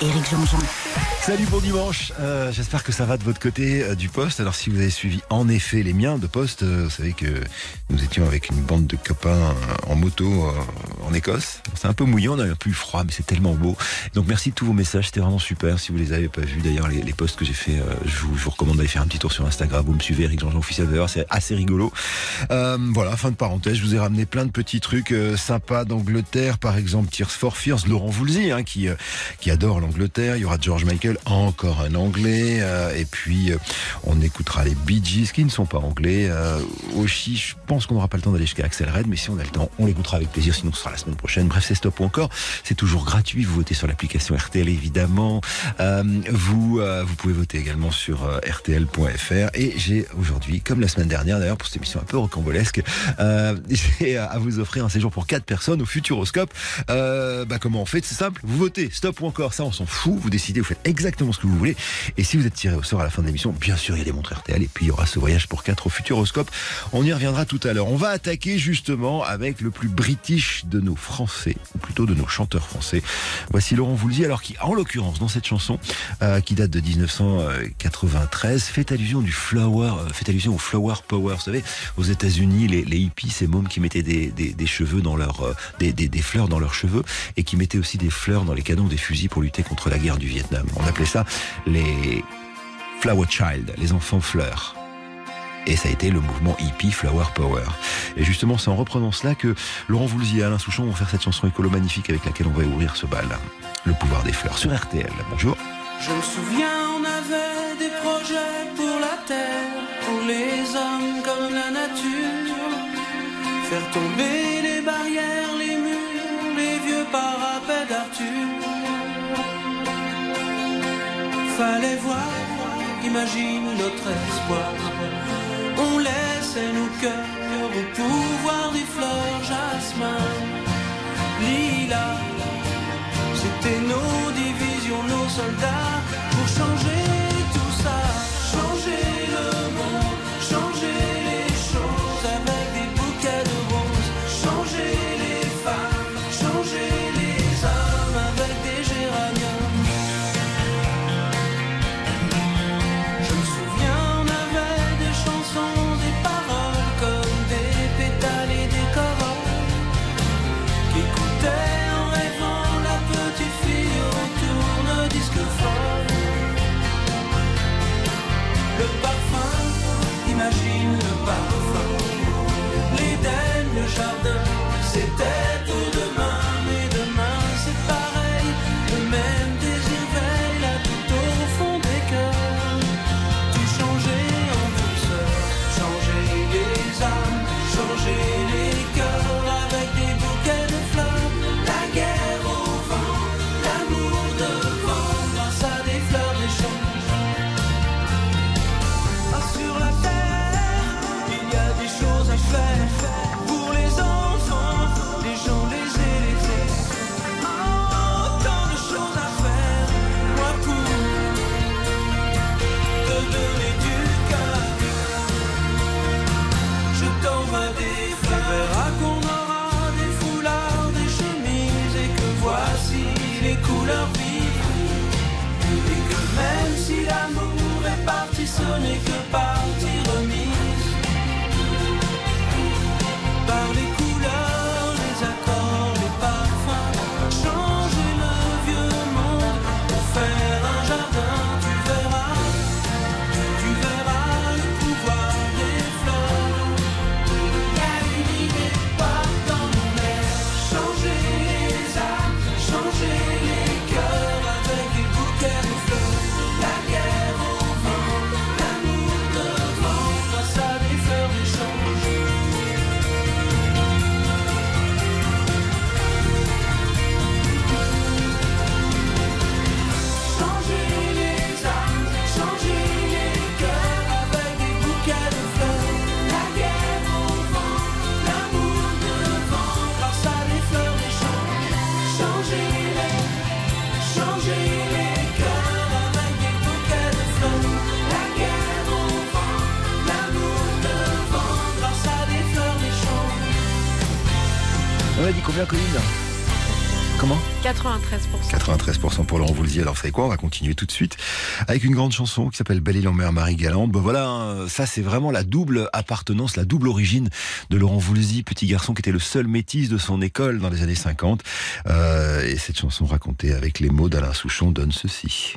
Éric Jean-Jean. Salut bon dimanche, euh, j'espère que ça va de votre côté euh, du poste. Alors si vous avez suivi en effet les miens de poste, euh, vous savez que nous étions avec une bande de copains en moto en Écosse. C'est un peu mouillant, on a un peu eu froid, mais c'est tellement beau. Donc merci de tous vos messages, c'était vraiment super. Si vous les avez pas vus d'ailleurs, les, posts que j'ai fait, je, vous, recommande d'aller faire un petit tour sur Instagram. Vous me suivez, Eric Jean-Jean officiel d'ailleurs, c'est assez rigolo. Voilà, fin de parenthèse, je vous ai ramené plein de petits trucs sympas d'Angleterre, par exemple Tears for Fears, Laurent Voulzy, hein, qui, qui adore l'Angleterre. Il y aura George Michael, encore un anglais. euh, et puis, euh, on écoutera les Bee Gees, qui ne sont pas anglais. Euh, Oshi, je pense qu'on n'aura pas le temps d'aller jusqu'à Axel Red, mais si on a le temps, on l'écoutera avec plaisir. Sinon, ce sera la semaine prochaine. Bref, c'est stop ou encore. C'est toujours gratuit. Vous votez sur l'application RTL, évidemment. Euh, vous, euh, vous pouvez voter également sur euh, rtl.fr. Et j'ai aujourd'hui, comme la semaine dernière d'ailleurs, pour cette émission un peu rocambolesque, euh, à vous offrir un séjour pour quatre personnes au Futuroscope. Euh, bah, comment on fait? C'est simple. Vous votez stop ou encore. Ça, s'en. Vous décidez, vous faites exactement ce que vous voulez. Et si vous êtes tiré au sort à la fin de l'émission, bien sûr, il y a des montres RTL et puis il y aura ce voyage pour quatre au Futuroscope. On y reviendra tout à l'heure. On va attaquer justement avec le plus british de nos Français, ou plutôt de nos chanteurs français. Voici Laurent Voulzy, alors qui, en l'occurrence, dans cette chanson, euh, qui date de 1993, fait allusion du flower, euh, fait allusion au flower power. Vous savez, aux États-Unis, les, hippies, ces mômes qui mettaient des, des, cheveux dans leur, euh, des, des fleurs dans leurs cheveux et qui mettaient aussi des fleurs dans les canons des fusils pour lutter contre la guerre du Vietnam. On appelait ça les flower child, les enfants fleurs. Et ça a été le mouvement hippie Flower Power. Et justement, c'est en reprenant cela que Laurent Voulzy et Alain Souchon vont faire cette chanson écolo magnifique avec laquelle on va ouvrir ce bal. Le pouvoir des fleurs sur RTL. Bonjour. Je me souviens, on avait des projets pour la terre, pour les hommes comme la nature. Faire tomber les barrières, les murs, les vieux Fallait voir, imagine notre espoir. On laissait nos cœurs au pouvoir des fleurs, jasmin, lilas. C'était nos divisions, nos soldats Colline Comment 93%. 93% pour Laurent Voulzy. Alors, vous savez quoi? On va continuer tout de suite avec une grande chanson qui s'appelle Belle île en mer, Marie Galante. Bon, voilà, ça, c'est vraiment la double appartenance, la double origine de Laurent Voulzy, petit garçon qui était le seul métis de son école dans les années 50. Euh, et cette chanson racontée avec les mots d'Alain Souchon donne ceci.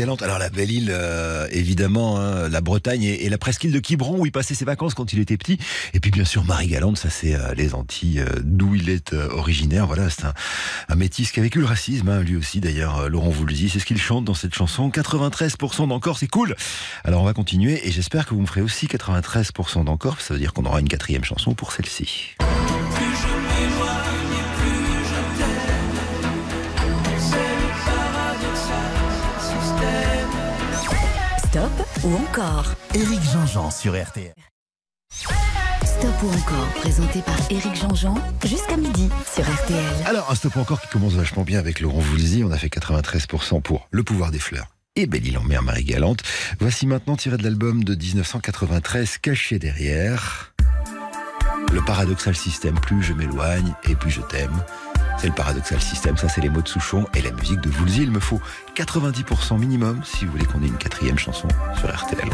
Alors la belle île, euh, évidemment, hein, la Bretagne et, la presqu'île de Quiberon où il passait ses vacances quand il était petit. Et puis bien sûr Marie Galante, ça c'est euh, les Antilles, euh, d'où il est originaire. Voilà, c'est un, métis qui a vécu le racisme, hein, lui aussi d'ailleurs. Laurent Voulzy, c'est ce qu'il chante dans cette chanson. 93% d'encore, c'est cool. Alors on va continuer et j'espère que vous me ferez aussi 93% d'encore. Ça veut dire qu'on aura une quatrième chanson pour celle-ci. Ou encore Éric Jean-Jean sur RTL. Stop ou encore, présenté par Éric Jean-Jean, jusqu'à midi sur RTL. Alors, un stop encore qui commence vachement bien avec Laurent Voulzy. On a fait 93% pour Le pouvoir des fleurs et Belle île en mer, Marie Galante. Voici maintenant tiré de l'album de 1993, Caché derrière. Le paradoxal système, plus je m'éloigne et plus je t'aime. C'est le paradoxal système, ça c'est les mots de Souchon et la musique de Voulzy. Il me faut 90% minimum si vous voulez qu'on ait une quatrième chanson sur RTL.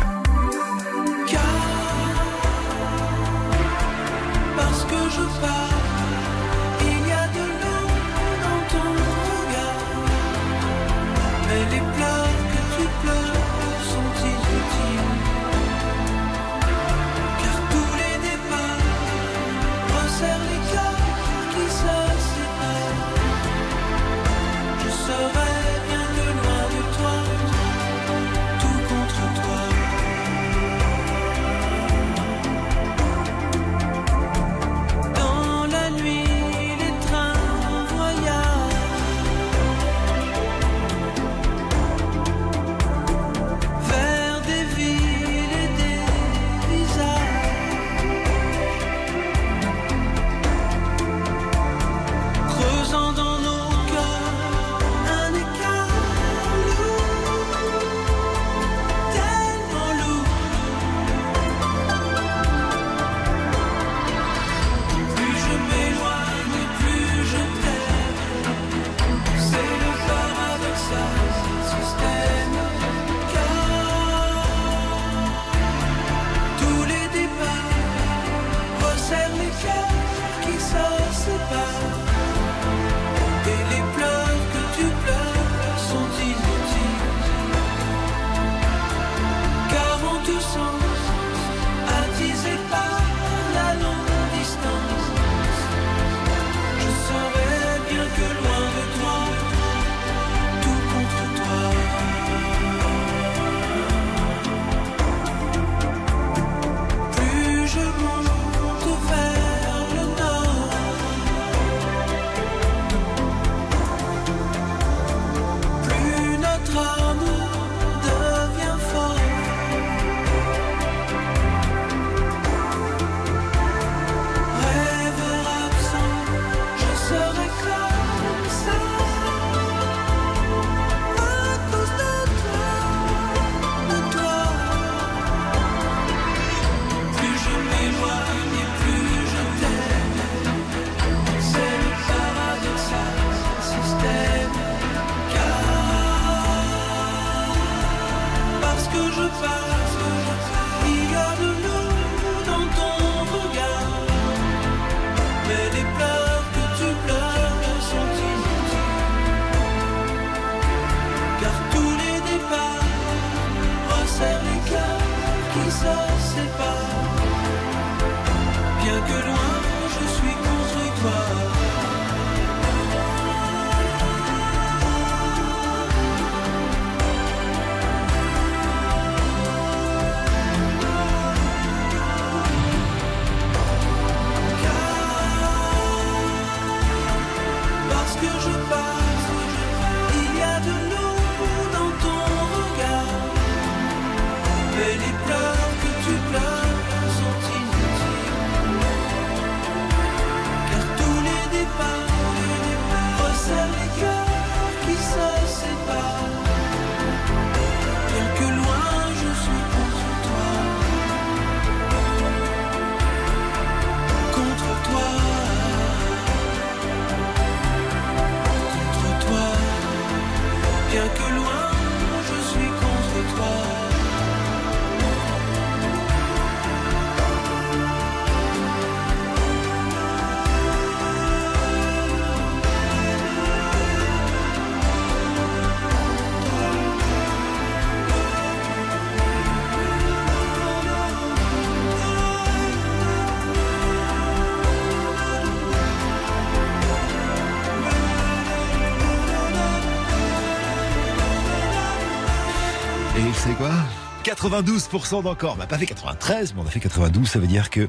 92% d'encore. On n'a pas fait 93, mais on a fait 92. Ça veut dire que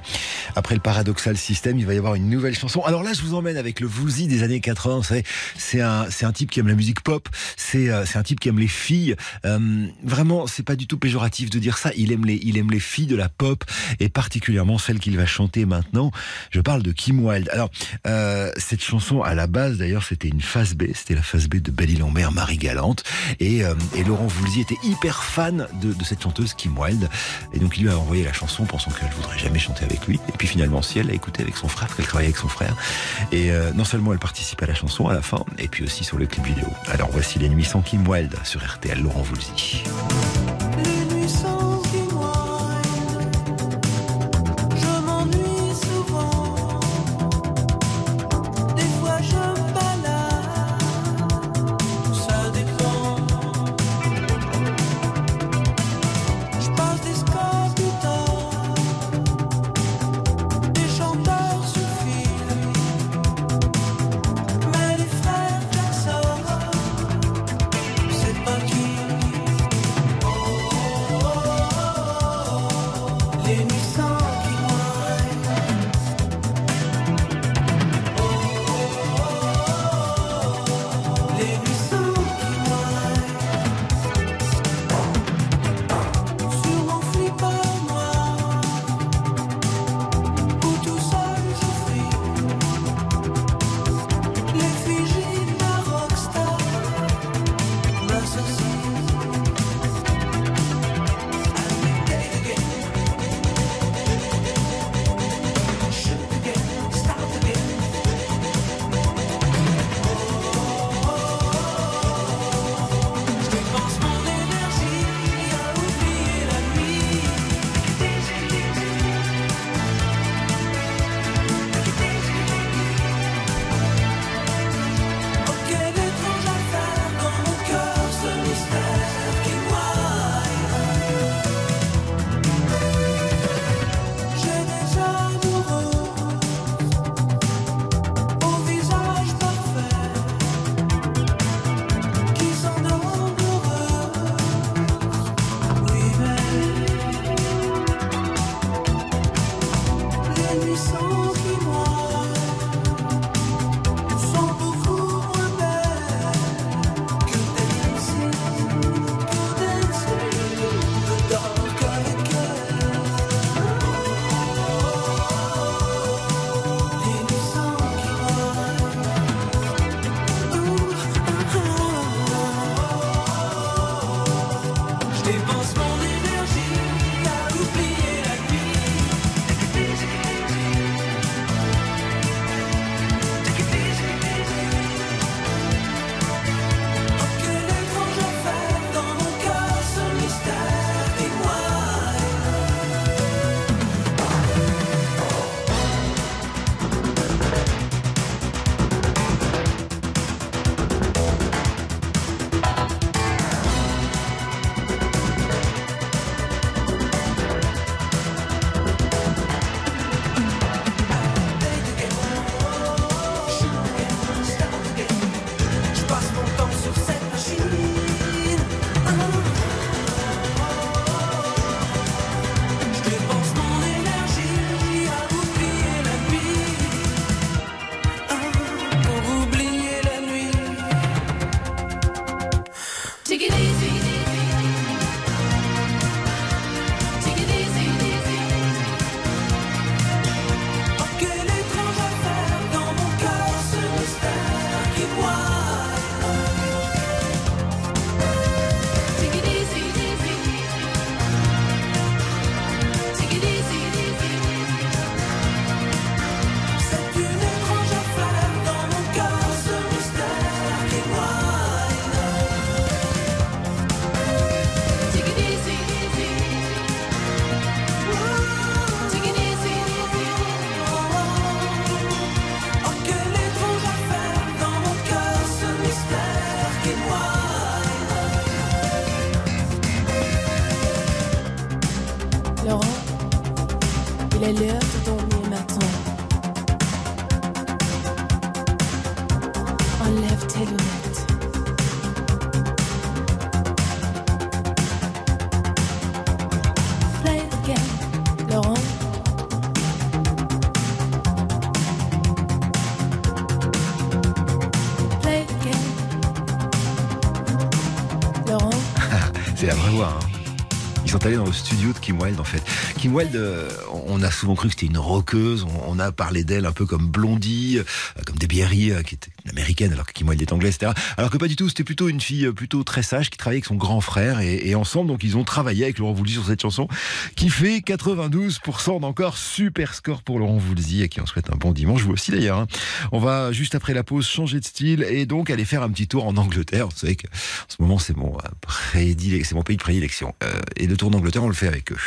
après le paradoxal système, il va y avoir une nouvelle chanson. Alors là, je vous emmène avec le Vouzi des années 80. Vous c'est un type qui aime la musique pop. C'est, euh, c'est un type qui aime les filles. Euh, vraiment, c'est pas du tout péjoratif de dire ça. Il aime les, il aime les filles de la pop et particulièrement celle qu'il va chanter maintenant. Je parle de Kim Wilde. Alors, euh, cette chanson, à la base, d'ailleurs, c'était une phase B. C'était la phase B de Belly Lambert, Marie Galante. Et, euh, et Laurent Voulzy était hyper fan de, cette chanteuse Kim Wilde. Et donc, il lui a envoyé la chanson pensant qu'elle voudrait jamais chanter avec lui. Et puis finalement, si elle l'a écouté avec son frère, qu'elle travaillait avec son frère. Et non seulement elle participe à la chanson à la fin, et puis aussi sur le clip vidéo. Alors voici Les Nuits sans Kim Wilde sur RTL, Laurent Voulzy. Les Kim Wilde en fait. Kim Wilde, euh, on a souvent cru que c'était une rockeuse. On, a parlé d'elle un peu comme Blondie, euh, comme Debbie Harry, euh, qui était alors que Wilde est anglaise, etc. Alors que pas du tout. C'était plutôt une fille euh, plutôt très sage qui travaillait avec son grand frère et, ensemble donc ils ont travaillé avec Laurent Voulzy sur cette chanson qui fait 92% d'encore super score pour Laurent Voulzy et qui en souhaite un bon dimanche. Vous aussi d'ailleurs. hein. On va juste après la pause changer de style et donc aller faire un petit tour en Angleterre. Vous savez que en ce moment c'est mon euh, mon pays de prédilection. Euh, et le tour d'Angleterre, on le fait avec eux.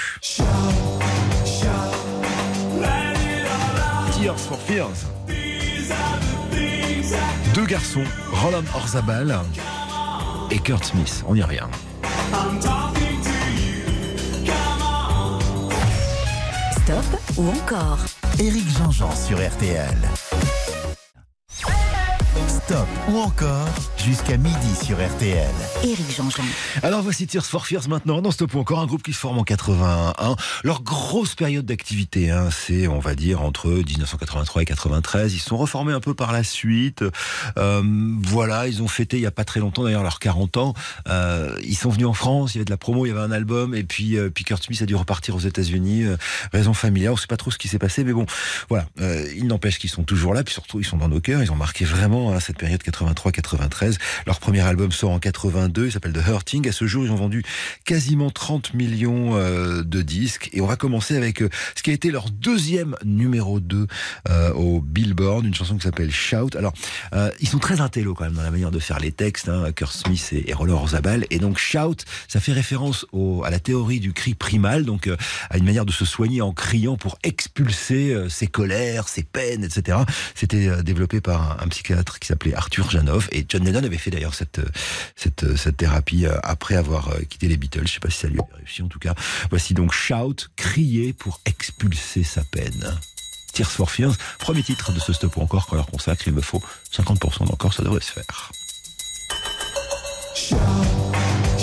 Tears for Fears. Deux garçons, Roland Orzabal et Kurt Smith. On y revient. Stop ou encore Éric Jean-Jean sur RTL. Stop ou encore jusqu'à midi sur RTL. Éric Jean-Jean. Alors voici Tears for Fears maintenant. Dans Stop ou encore un groupe qui se forme en 81. Leur grosse période d'activité, hein, c'est on va dire entre 1983 et 93. Ils se sont reformés un peu par la suite. Euh, voilà, ils ont fêté il y a pas très longtemps d'ailleurs leurs 40 ans. Euh, ils sont venus en France, il y avait de la promo, il y avait un album et puis euh, puis Kurt Smith a dû repartir aux États-Unis. euh, raison familiale, on sait pas trop ce qui s'est passé, mais bon, voilà. Euh, il n'empêche qu'ils sont toujours là, puis surtout ils sont dans nos cœurs. Ils ont marqué vraiment hein, cette période 83-93. Leur premier album sort en 82, il s'appelle The Hurting. À ce jour, ils ont vendu quasiment 30 millions euh, de disques. Et on va commencer avec euh, ce qui a été leur deuxième numéro 2 euh, au Billboard, une chanson qui s'appelle Shout. Alors, ils sont très intello quand même dans la manière de faire les textes, hein, Kurt Smith et, Roller Orzabal. Et donc Shout, ça fait référence à la théorie du cri primal, donc à une manière de se soigner en criant pour expulser ses colères, ses peines, etc. C'était développé par un, un psychiatre qui s'appelait Arthur Janov et John Lennon avait fait d'ailleurs cette, cette, cette thérapie euh, après avoir euh, quitté les Beatles. Je sais pas si ça lui a réussi en tout cas. Voici donc Shout, crier pour expulser sa peine. Tears for Fears, premier titre de ce stop encore qu'on leur consacre, il me faut 50% d'encore, ça devrait se faire. des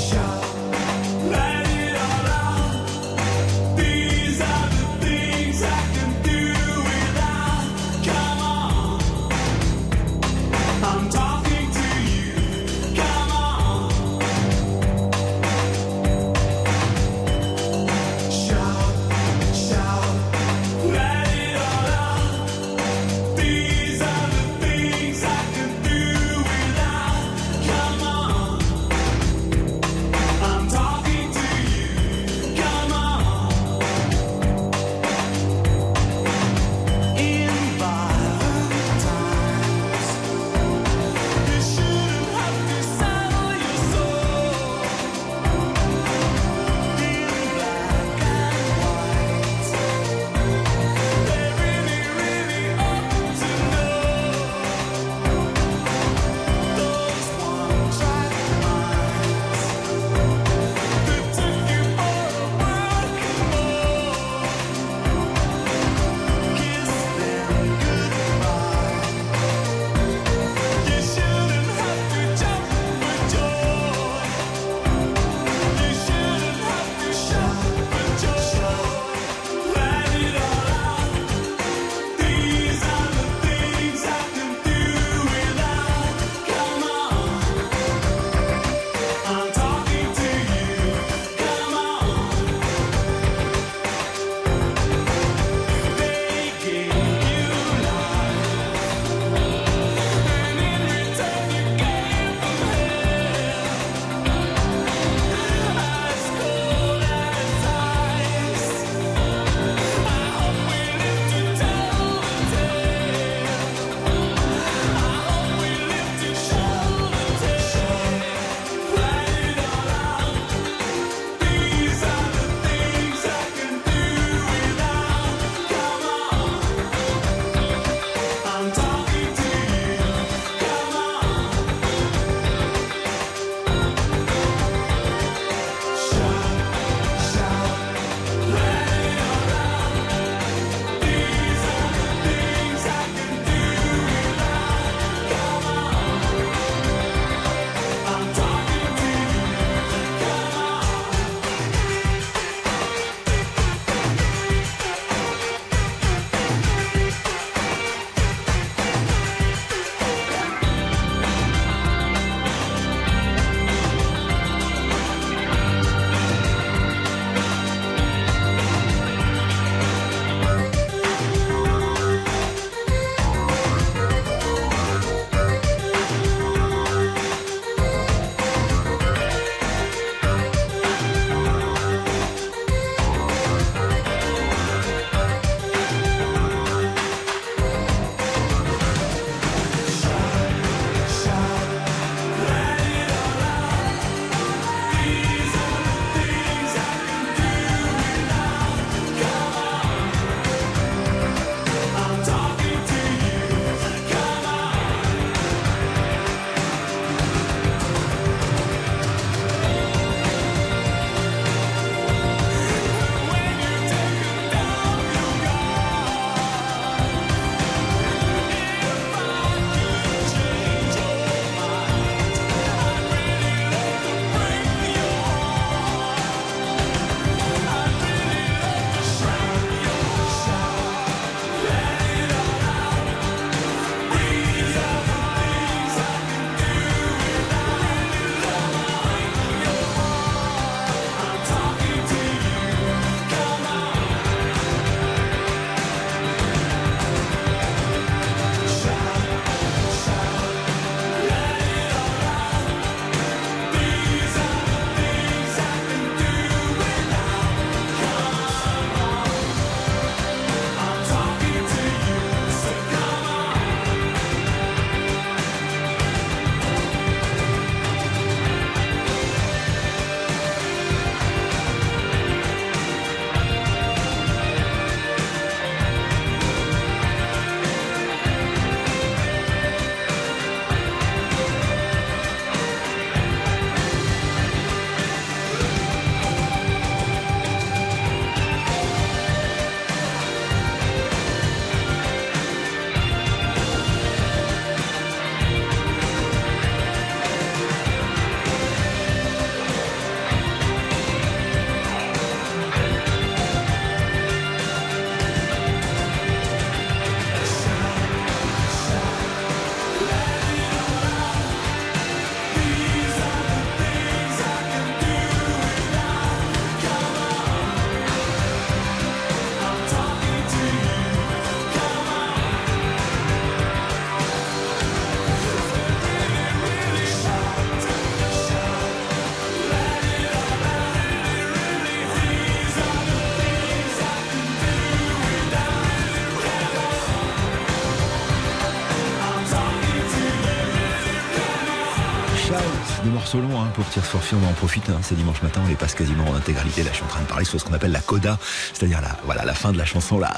pour Tears for on en profite. hein. C'est dimanche matin, on les passe quasiment en intégralité. Là, je suis en train de parler sur ce qu'on appelle la coda, c'est-à-dire la, voilà, la fin de la chanson. Là,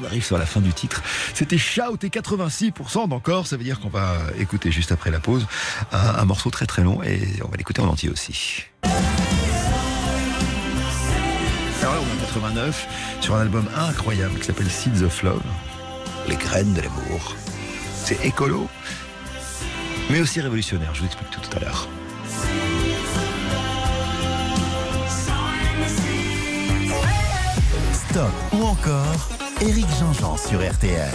on arrive sur la fin du titre. C'était Shout et 86% d'encore. Ça veut dire qu'on va écouter juste après la pause un, morceau très très long et on va l'écouter en entier aussi. Alors là, on est en 89 sur un album incroyable qui s'appelle Seeds of Love, les graines de l'amour. C'est écolo, mais aussi révolutionnaire. Je vous explique tout à l'heure. Stop ou encore Eric Jean-Jean sur RTL.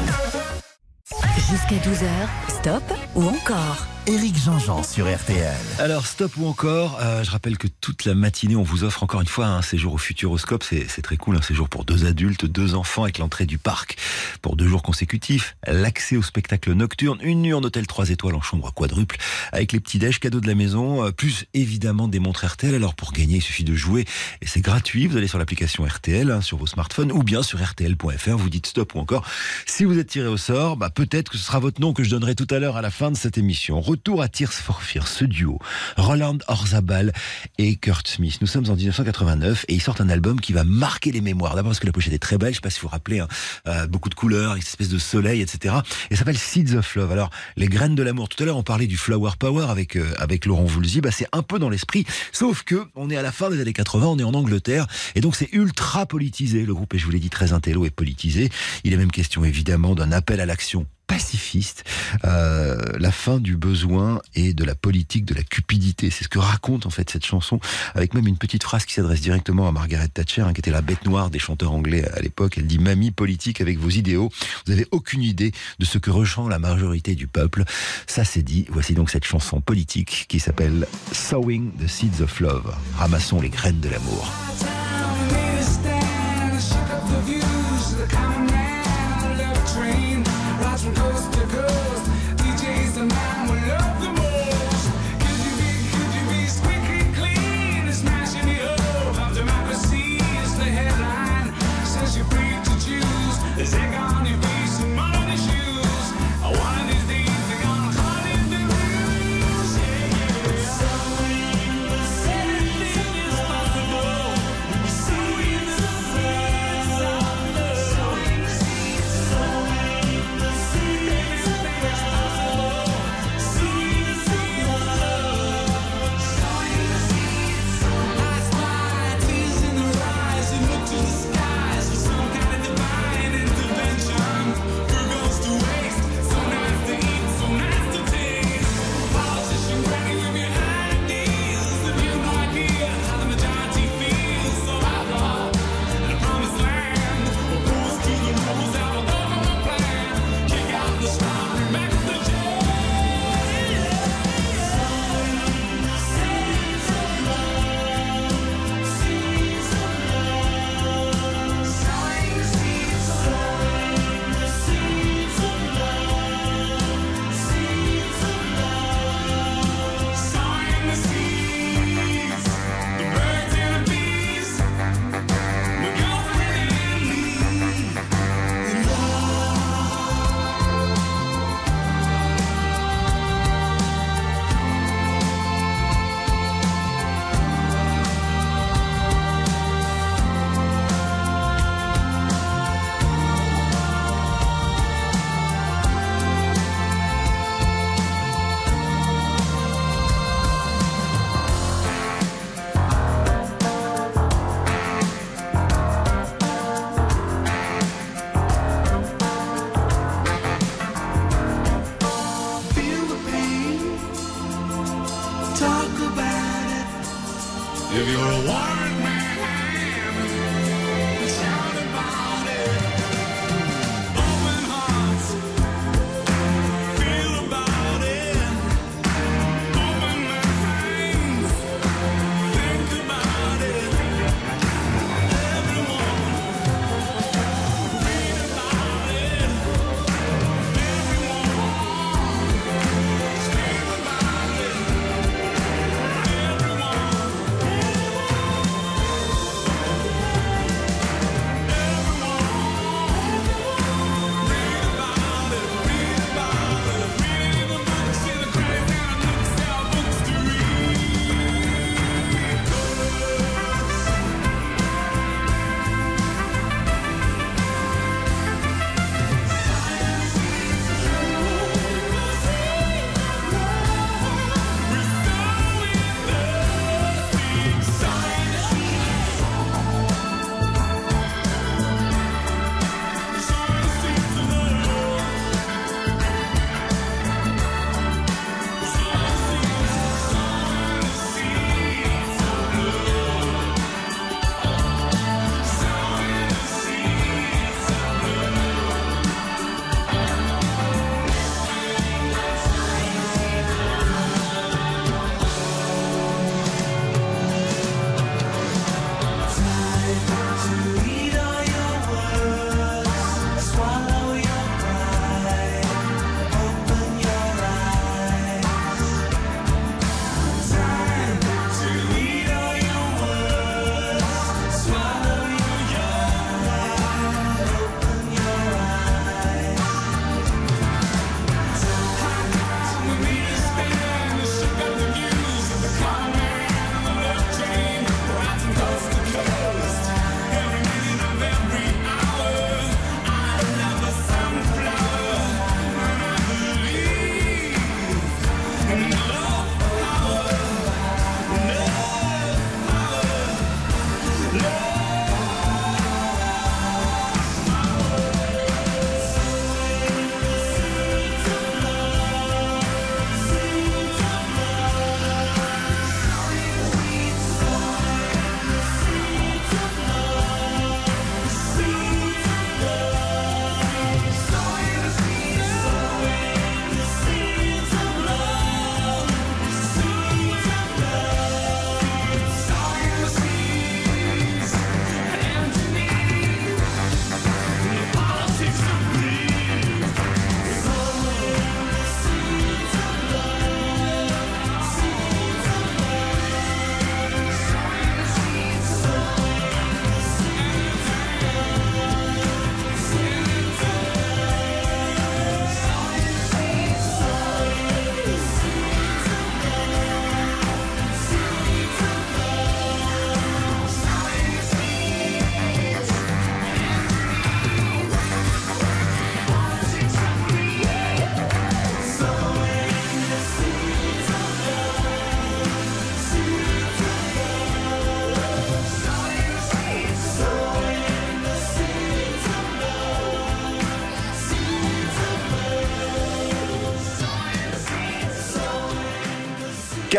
Jusqu'à 12h, stop ou encore Eric Jean-Jean sur RTL. Alors, stop ou encore, euh, je rappelle que toute la matinée, on vous offre encore une fois un séjour au Futuroscope. C'est très cool, un séjour pour deux adultes, deux enfants avec l'entrée du parc pour deux jours consécutifs, l'accès au spectacle nocturne, une nuit en hôtel 3 étoiles en chambre quadruple, avec les petits déj cadeaux de la maison, euh, plus évidemment des montres RTL. Alors, pour gagner, il suffit de jouer et c'est gratuit. Vous allez sur l'application RTL hein, sur vos smartphones ou bien sur RTL.fr. Vous dites stop ou encore. Si vous êtes tiré au sort, bah, peut-être que ce sera votre nom que je donnerai tout à l'heure à la fin de cette émission. À Tears for ce duo, Roland Orzabal et Kurt Smith. Nous sommes en 1989 et ils sortent un album qui va marquer les mémoires. D'abord parce que la pochette est très belle, je sais pas si vous vous rappelez, hein, euh, beaucoup de couleurs, une espèce de soleil, etc. Et ça s'appelle Seeds of Love. Alors, les graines de l'amour. Tout à l'heure, on parlait du Flower Power avec euh, avec Laurent Voulzy. Bah, c'est un peu dans l'esprit, sauf que on est à la fin des années 80, on est en Angleterre et donc c'est ultra politisé. Le groupe, et je vous l'ai dit, très intello et politisé. Il est même question évidemment d'un appel à l'action pacifiste, euh, la fin du besoin et de la politique de la cupidité. C'est ce que raconte en fait cette chanson, avec même une petite phrase qui s'adresse directement à Margaret Thatcher, hein, qui était la bête noire des chanteurs anglais à l'époque. Elle dit Mamie politique avec vos idéaux, vous avez aucune idée de ce que ressent la majorité du peuple. Ça c'est dit. Voici donc cette chanson politique qui s'appelle Sowing the Seeds of Love. Ramassons les graines de l'amour.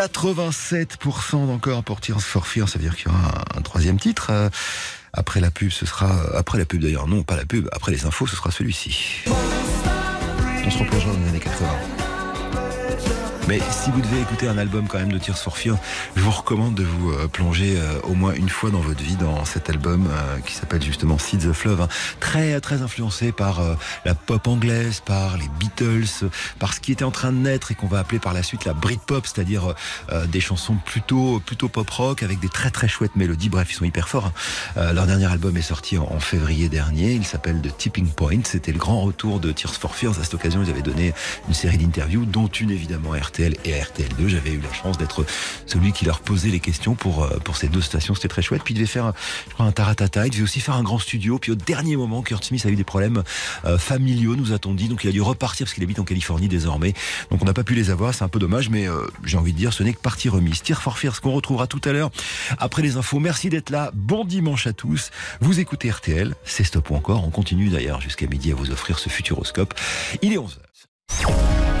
87% d'encore pour Tears for Fears, ça veut dire qu'il y aura un, un troisième titre. Euh, après la pub, ce sera après la pub d'ailleurs, non, pas la pub. Après les infos, ce sera celui-ci. On se replongera dans les années 80. Mais si vous devez écouter un album quand même de Tears for Fears, je vous recommande de vous euh, plonger euh, au moins une fois dans votre vie dans cet album euh, qui s'appelle justement Seeds of Love, hein. très très influencé par la pop anglaise, par les Beatles, par ce qui était en train de naître et qu'on va appeler par la suite la Britpop, c'est-à-dire des chansons plutôt plutôt pop rock avec des très très chouettes mélodies. Bref, ils sont hyper forts. hein. Leur dernier album est sorti en, février dernier. Il s'appelle The Tipping Point. C'était le grand retour de Tears for Fears. À cette occasion, ils avaient donné une série d'interviews, dont une évidemment à RTL et à RTL2. J'avais eu la chance d'être celui qui leur posait les questions pour euh, pour ces deux stations. C'était très chouette. Puis il devait faire, je crois, un taratata. Il devait aussi faire un grand studio. Puis au dernier moment, Kurt Smith a eu des problèmes euh, familiaux, nous a-t-on dit. Donc il a dû repartir parce qu'il habite en Californie désormais. Donc on n'a pas pu les avoir. C'est un peu dommage, mais euh, j'ai envie de dire, ce n'est que partie remise. Tears for Fears qu'on retrouvera tout à l'heure après les infos. Merci d'être là. Bon dimanche à tous. Vous écoutez RTL. C'est stop ou encore. On continue d'ailleurs jusqu'à midi à vous offrir ce futuroscope. Il est 11h.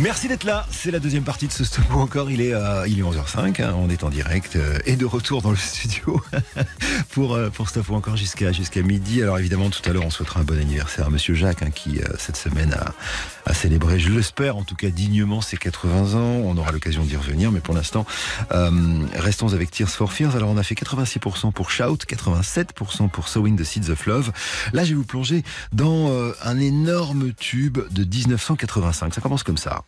Merci d'être là. C'est la deuxième partie de ce stop encore. Il est, euh, il est 11h05. hein. On est en direct euh, et de retour dans le studio pour, euh, pour stop encore jusqu'à jusqu'à midi. Alors évidemment, tout à l'heure, on souhaitera un bon anniversaire à Monsieur Jacques hein, qui, euh, cette semaine, a, a célébré, je l'espère, en tout cas dignement, ses 80 ans. On aura l'occasion d'y revenir. Mais pour l'instant, euh, restons avec Tears for Fears. Alors on a fait 86% pour Shout, 87% pour Sowing the Seeds of Love. Là, je vais vous plonger dans un énorme tube de 1985. Ça commence comme ça.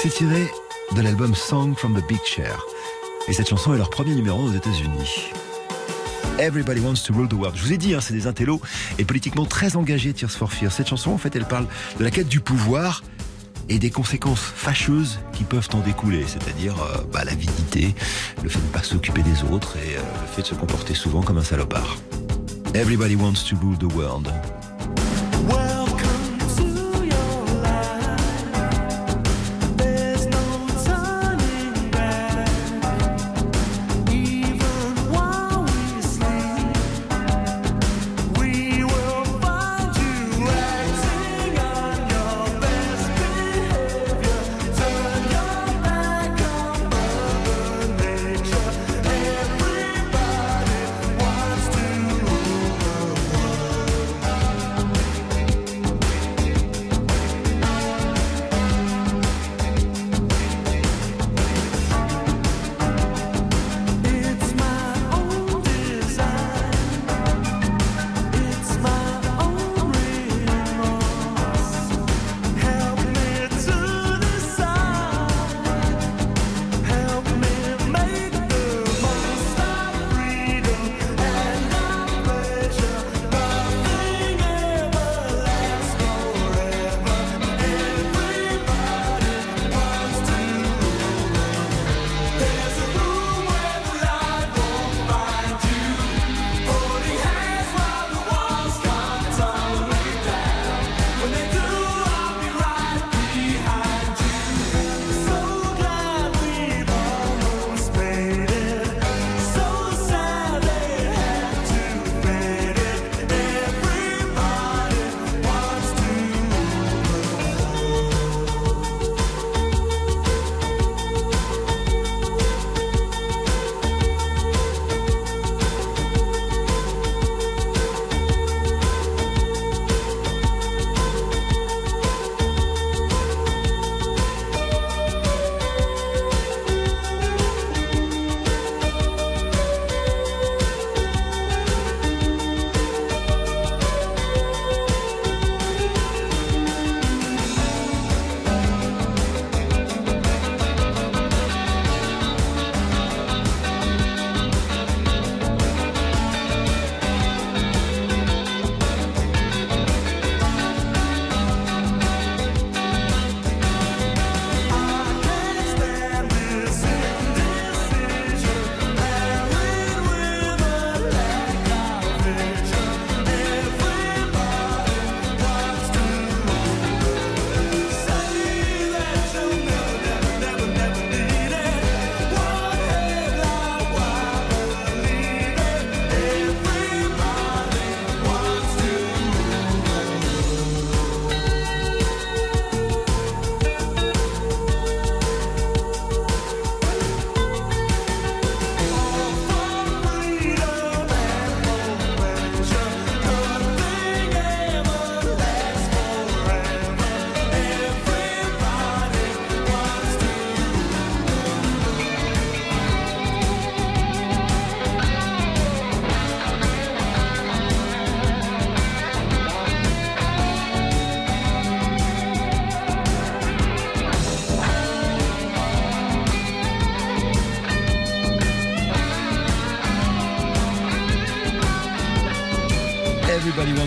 C'est tiré de l'album Song from the Big Chair. Et cette chanson est leur premier numéro aux États-Unis. Everybody wants to rule the world. Je vous ai dit, hein, c'est des intellos et politiquement très engagés, Tears for Fears. Cette chanson, en fait, elle parle de la quête du pouvoir et des conséquences fâcheuses qui peuvent en découler, c'est-à-dire euh, bah, l'avidité, le fait de ne pas s'occuper des autres et euh, le fait de se comporter souvent comme un salopard. Everybody wants to rule the world.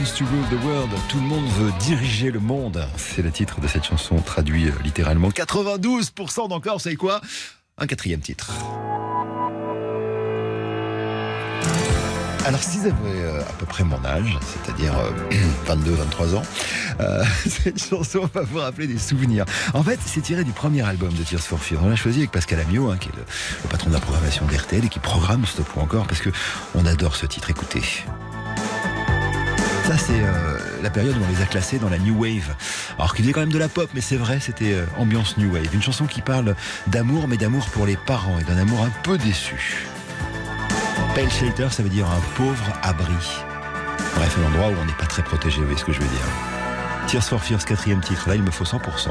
To rule the world. Tout le monde veut diriger le monde. C'est le titre de cette chanson traduit euh, littéralement. 92% d'encore, savez quoi? Un quatrième titre. Alors, si vous avez euh, à peu près mon âge, c'est-à-dire 22-23 ans, euh, cette chanson va vous rappeler des souvenirs. En fait, c'est tiré du premier album de Tears for Fears. On l'a choisi avec Pascal Amiot, hein, qui est le, le patron de la programmation d'RTL et qui programme Stop ou encore, parce que on adore ce titre. Écoutez. Ça, c'est euh, la période où on les a classés dans la New Wave. Alors qu'ils faisaient quand même de la pop, mais c'est vrai, c'était euh, ambiance New Wave. Une chanson qui parle d'amour, mais d'amour pour les parents et d'un amour un peu déçu. Pale Shelter, ça veut dire un pauvre abri. Bref, un endroit où on n'est pas très protégé, vous voyez ce que je veux dire. Tears for Fears, quatrième titre, là il me faut 100%.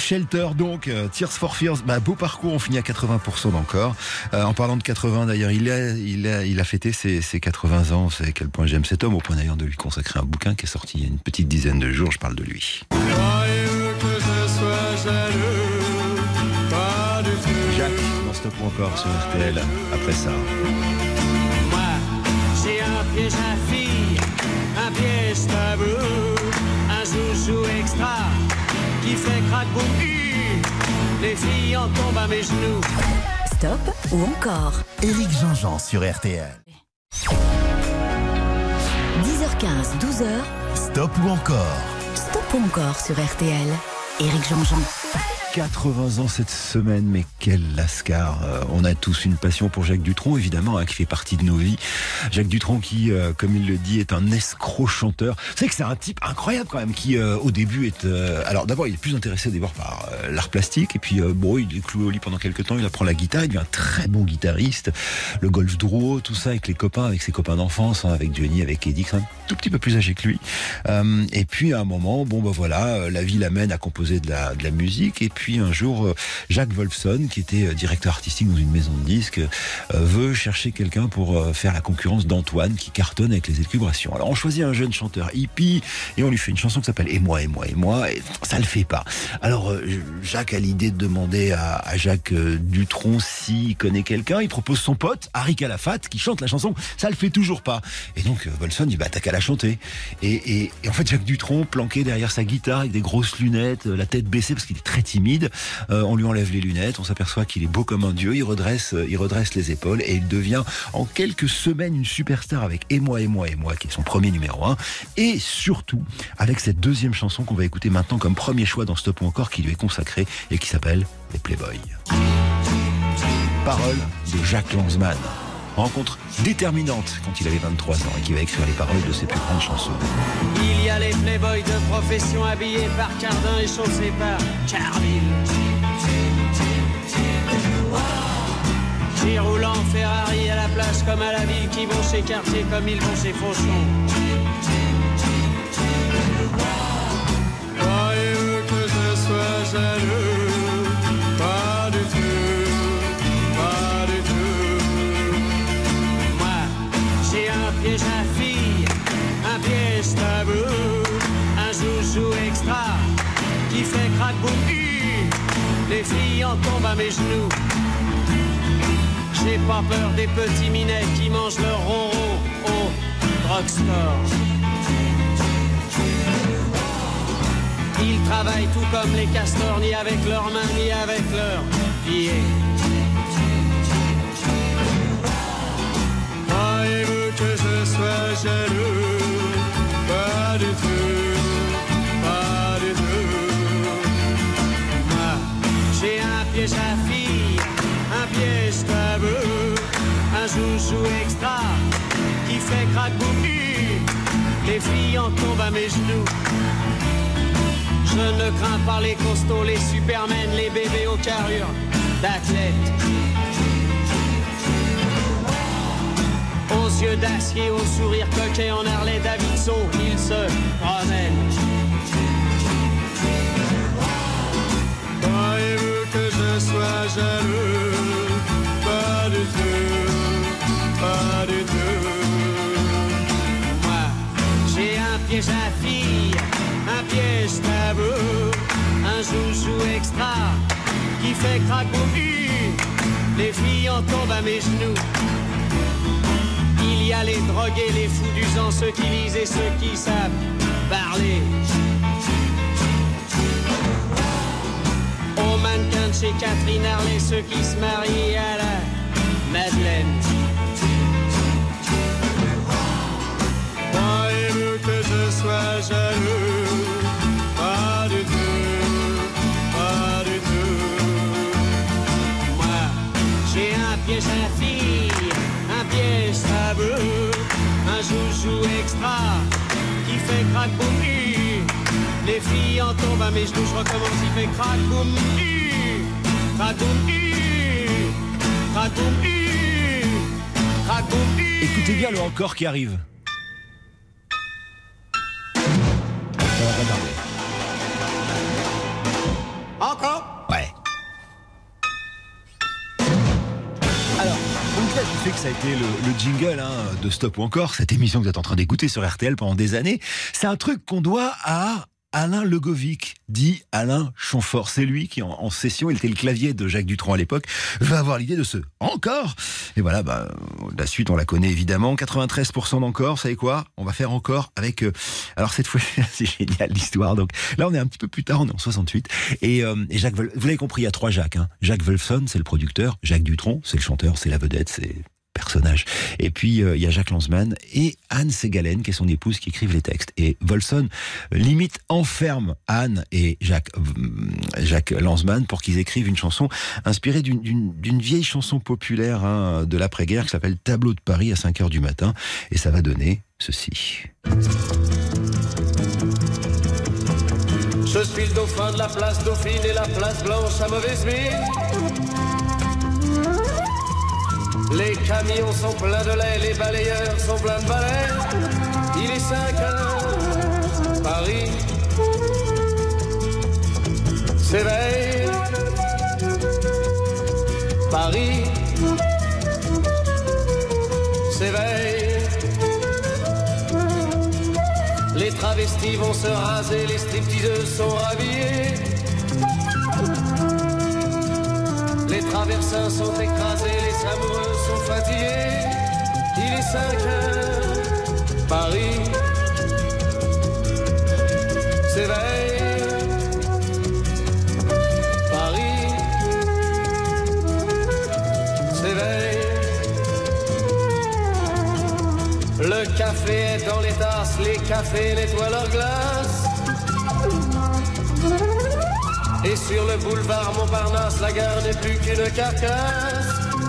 Shelter, donc, euh, Tears for Fears, bah, beau parcours, on finit à 80% d'encore. Euh, en parlant de 80, d'ailleurs, il a, il a, il a fêté ses, ses 80 ans, c'est à quel point j'aime cet homme, au point d'ailleurs de lui consacrer un bouquin qui est sorti il y a une petite dizaine de jours, je parle de lui. Jacques, dans Stop encore sur RTL, après ça. Moi, j'ai un piège à fille, un piège tabou, un joujou extra, qui fait hi. Les filles en tombent à mes genoux. Stop ou encore Éric Jean-Jean sur RTL. 10h15, 12h, Stop ou encore Stop ou encore sur RTL. Éric Jean-Jean. 80 ans cette semaine, mais quel lascar Euh, On a tous une passion pour Jacques Dutronc, évidemment, hein, qui fait partie de nos vies. Jacques Dutronc, qui, euh, comme il le dit, est un escroc chanteur. Vous savez que c'est un type incroyable quand même, qui euh, au début est... euh, alors d'abord, il est plus intéressé d'abord par euh, l'art plastique, et puis euh, bon, il est cloué au lit pendant quelques temps, il apprend la guitare, il devient un très bon guitariste. Le golf drouot, tout ça, avec les copains, avec ses copains d'enfance, hein, avec Johnny, avec Eddie, qui sont un tout petit peu plus âgé que lui. Et puis à un moment, bon bah voilà, la vie l'amène à composer de la, de la musique. Et puis un jour, euh, Jacques Wolfson, qui était euh, directeur artistique dans une maison de disques, euh, veut chercher quelqu'un pour faire la concurrence d'Antoine, qui cartonne avec les élucubrations. Alors on choisit un jeune chanteur hippie et on lui fait une chanson qui s'appelle Et moi, et moi, et moi. Et ça le fait pas. Alors Jacques a l'idée de demander à, Jacques Dutronc s'il connaît quelqu'un. Il propose son pote, Harry Calafat, qui chante la chanson. Ça le fait toujours pas. Et donc Wolfson dit bah t'as qu'à la chanter. Et, et- en fait Jacques Dutronc, planqué derrière sa guitare avec des grosses lunettes, la tête baissée parce qu'il est très timide, euh, on lui enlève les lunettes, on s'aperçoit qu'il est beau comme un dieu, il redresse, euh, il redresse les épaules et il devient en quelques semaines une superstar avec Et moi, et moi, et moi, qui est son premier numéro un. Et surtout avec cette deuxième chanson qu'on va écouter maintenant comme premier choix dans Stop ou encore qui lui est consacrée et qui s'appelle Les Playboys. Paroles de Jacques Lanzmann. Rencontre déterminante quand il avait 23 ans et qui va écrire les paroles de ses plus grandes chansons. Il y a les playboys de profession habillés par Cardin et chaussés par Carville. Qui roulent en Ferrari à la place comme à la ville, qui vont chez Cartier comme ils vont chez Fauchon. Les filles en tombent à mes genoux. J'ai pas peur des petits minets qui mangent leur ronron au drugstore. Ils travaillent tout comme les castors, ni avec leurs mains, ni avec leurs pieds. Croyez-vous que je sois jaloux? Pas du tout, un piège fille, un joujou extra qui fait hi. Les filles en tombent à mes genoux. Je ne crains pas les costauds, les supermen, les bébés aux carrures d'athlètes. Aux yeux d'acier, au sourire coquet en Harley Davidson, ils se promènent. Je sois jaloux Pas du tout, pas du tout. Moi, j'ai un piège à fille, un piège tabou, un joujou extra qui fait hi. Les filles en tombent à mes genoux. Il y a les drogués, les fous du sang, ceux qui lisent et ceux qui savent parler. Aux mannequins de chez Catherine Harley, ceux qui se marient à la Madeleine. Croyez-vous que je sois jaloux Pas du tout, pas du tout. Moi, j'ai un piège à fille, un piège tabou, un joujou extra qui fait boum hi. Les filles en tombent à mes genoux, je recommence, il fait. Crack boum hi. Crack boum hi. Écoutez bien le encore qui arrive. Encore? Ouais. Alors, donc là, je sais que ça a été le, le jingle hein, de Stop ou encore, cette émission que vous êtes en train d'écouter sur RTL pendant des années. C'est un truc qu'on doit à Alain Legovic, dit Alain Chamfort. C'est lui qui, en, session, il était le clavier de Jacques Dutronc à l'époque, va avoir l'idée de ce encore. Et voilà, bah, la suite, on la connaît évidemment. 93% d'encore, vous savez quoi? On va faire encore avec. euh, alors cette fois, c'est génial l'histoire. Donc là, on est un petit peu plus tard, on est en 68. Et, euh, et Jacques, vous l'avez compris, il y a trois Jacques. Hein. Jacques Wolfson, c'est le producteur. Jacques Dutronc, c'est le chanteur, c'est la vedette, c'est personnage. Et puis euh, il y a Jacques Lanzmann et Anne Ségalen, qui est son épouse, qui écrivent les textes. Et Volson euh, limite enferme Anne et Jacques euh, Jacques Lanzmann pour qu'ils écrivent une chanson inspirée d'une- vieille chanson populaire hein, de l'après-guerre qui s'appelle Tableau de Paris à 5 heures du matin. Et ça va donner ceci. Je suis le dauphin de la place Dauphine et la place Blanche à mauvaise mine. Les camions sont pleins de lait, les balayeurs sont pleins de balais. Il est 5 heures, Paris s'éveille. Paris s'éveille. Les travestis vont se raser, les stripteaseuses sont rhabillées. Les traversins sont écrasés, les amoureux Il est 5 heures, Paris s'éveille. Paris s'éveille. Le café est dans les tasses, les cafés nettoient leurs glaces. Et sur le boulevard Montparnasse, la gare n'est plus qu'une carcasse.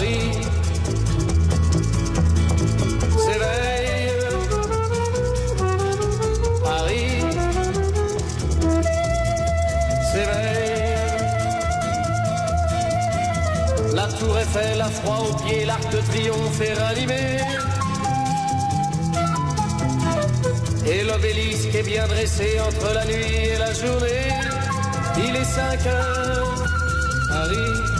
Paris s'éveille. Paris s'éveille. La tour Eiffel, la froid aux pieds, l'arc de triomphe est ranimé. Et l'obélisque est bien dressé entre la nuit et la journée. Il est 5 heures, Paris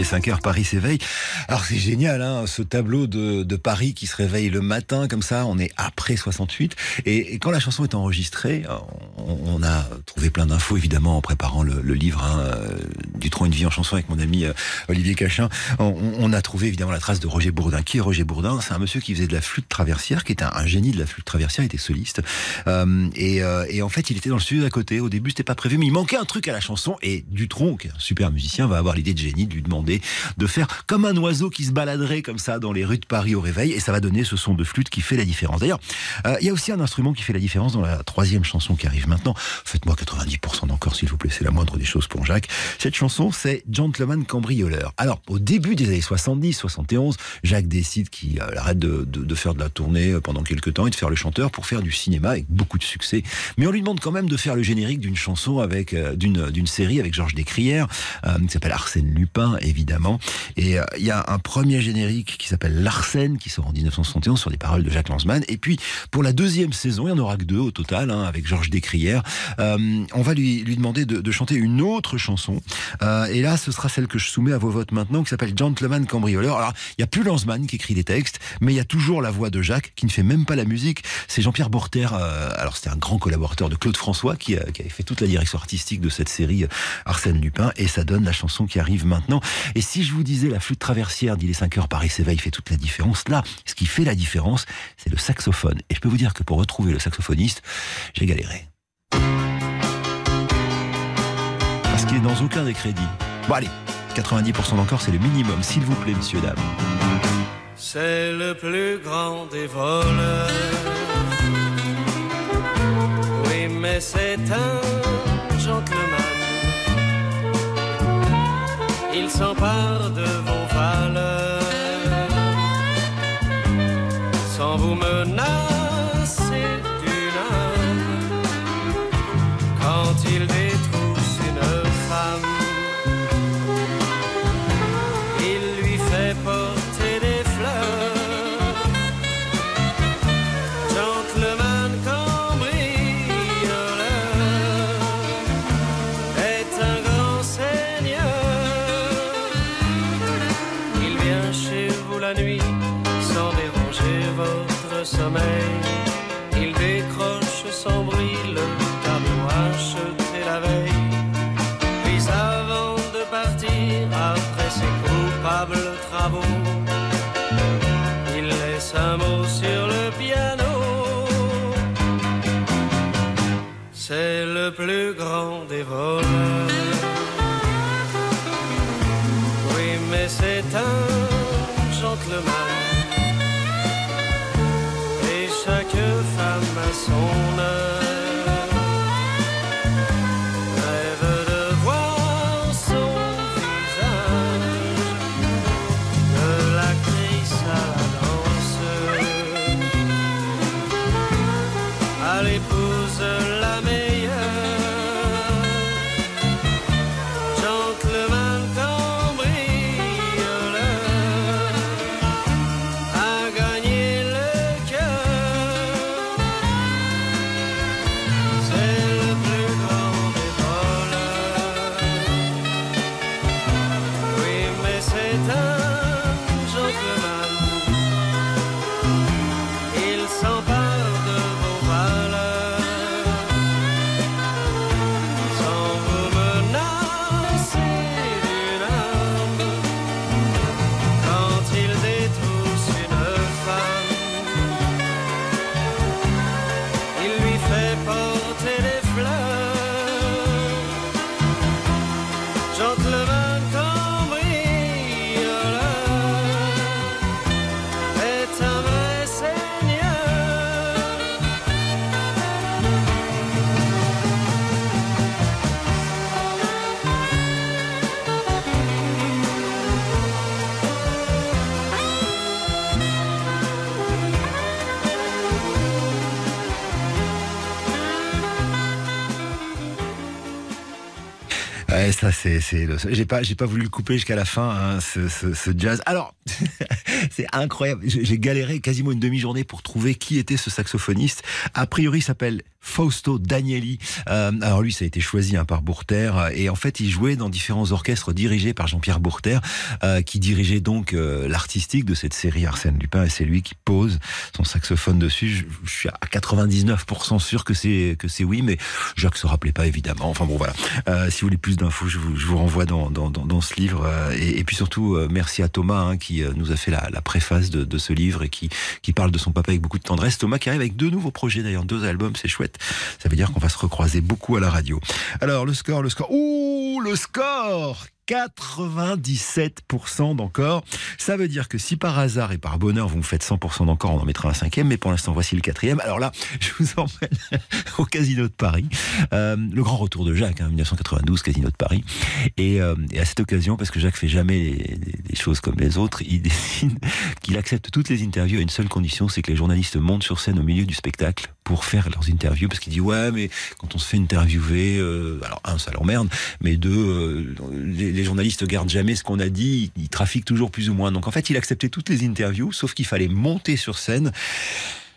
Il est 5 heures, Paris s'éveille. Alors c'est génial, hein, ce tableau de, Paris qui se réveille le matin comme ça. On est après 68 et, et quand la chanson est enregistrée, on, a trouvé plein d'infos évidemment en préparant le, livre hein, euh, du Tronc une vie en chanson avec mon ami euh, Olivier Cachin. On, a trouvé évidemment la trace de Roger Bourdin. Qui est Roger Bourdin? C'est un monsieur qui faisait de la flûte traversière, qui était un, génie de la flûte traversière, il était soliste. Et, euh, et en fait, il était dans le studio d'à côté. Au début, c'était pas prévu, mais il manquait un truc à la chanson. Et Dutronc, qui est un super musicien, va avoir l'idée de génie de lui demander de faire comme un oiseau qui se baladerait comme ça dans les rues de Paris au réveil. Et ça va donner ce son de flûte qui fait la différence. D'ailleurs, euh, il y a aussi un instrument qui fait la différence dans la troisième chanson qui arrive maintenant. Faites-moi 90% d'encore, s'il vous plaît. C'est la moindre des choses pour Jacques. Cette chanson, c'est Gentleman Cambrioleur. Alors, au début des années 70, 71, Jacques décide qu'il euh, arrête de, faire de la tournée euh, pendant quelques temps et de faire le chanteur pour faire du cinéma avec beaucoup de succès. Mais on lui demande quand même de faire le générique d'une chanson avec euh, d'une série avec Georges Descrières qui s'appelle Arsène Lupin, évidemment. Et il y a un premier générique qui s'appelle Larsen, qui sort en 1971 sur des paroles de Jacques Lanzmann. Et puis, pour la deuxième saison, il n'y en aura que deux au total, hein, avec Georges Descrières, euh, on va lui, lui demander de, chanter une autre chanson. Euh, et là, ce sera celle que je soumets à vos votes maintenant, qui s'appelle Gentleman Cambrioleur. Alors, il n'y a plus Lanzmann qui écrit les textes, mais il y a toujours la voix de Jacques, qui ne fait même pas la musique. C'est Jean-Pierre Bourter. euh, alors, c'était un grand collaborateur de Claude François, qui, qui avait fait toute la direction artistique de cette série Arsène Lupin. Et ça donne la chanson qui arrive maintenant. Et si je vous disais la flûte traversière d'Il est 5 heures, Paris s'éveille, fait toute la différence. Là, ce qui fait la différence, c'est le saxophone. Et je peux vous dire que pour retrouver le saxophoniste, j'ai galéré. Parce qu'il est dans aucun des crédits. Bon allez, 90% d'encore, c'est le minimum, s'il vous plaît, monsieur, dame. C'est le plus grand des voleurs. Oui, mais c'est un gentleman. Il s'empare de vos valeurs c'est c'est le- j'ai pas j'ai pas voulu le couper jusqu'à la fin hein, ce, ce, ce jazz. Alors c'est incroyable. J'ai galéré quasiment une demi-journée pour trouver qui était ce saxophoniste. A priori, il s'appelle Fausto Danieli. Euh, alors lui, ça a été choisi hein, par Bourter et en fait, il jouait dans différents orchestres dirigés par Jean-Pierre Bourter, euh, qui dirigeait donc euh, l'artistique de cette série Arsène Lupin et c'est lui qui pose son saxophone dessus. Je, je suis à 99% sûr que c'est que c'est oui, mais Jacques se rappelait pas évidemment. Enfin bon voilà. Euh, si vous voulez plus d'infos, je vous, je vous renvoie dans, dans, dans, ce livre. euh, et, et puis surtout, euh, merci à Thomas hein, qui nous a fait la, la préface de, de ce livre et qui, qui parle de son papa avec beaucoup de tendresse. Thomas qui arrive avec deux nouveaux projets d'ailleurs, deux albums, c'est chouette. Ça veut dire qu'on va se recroiser beaucoup à la radio. Alors le score, le score. Ouh, le score 97% d'encore. Ça veut dire que si par hasard et par bonheur vous me faites 100% d'encore, on en mettra un cinquième. Mais pour l'instant, voici le quatrième. Alors là, je vous emmène au Casino de Paris. Euh, le grand retour de Jacques, hein, 1992, Casino de Paris. Et, euh, et à cette occasion, parce que Jacques fait jamais les choses comme les autres, il décide qu'il accepte toutes les interviews à une seule condition, c'est que les journalistes montent sur scène au milieu du spectacle pour faire leurs interviews, parce qu'il dit ouais, mais quand on se fait interviewer, euh, alors un, ça l'emmerde, mais deux, les, les journalistes gardent jamais ce qu'on a dit, ils trafiquent toujours plus ou moins. Donc en fait, il acceptait toutes les interviews, sauf qu'il fallait monter sur scène.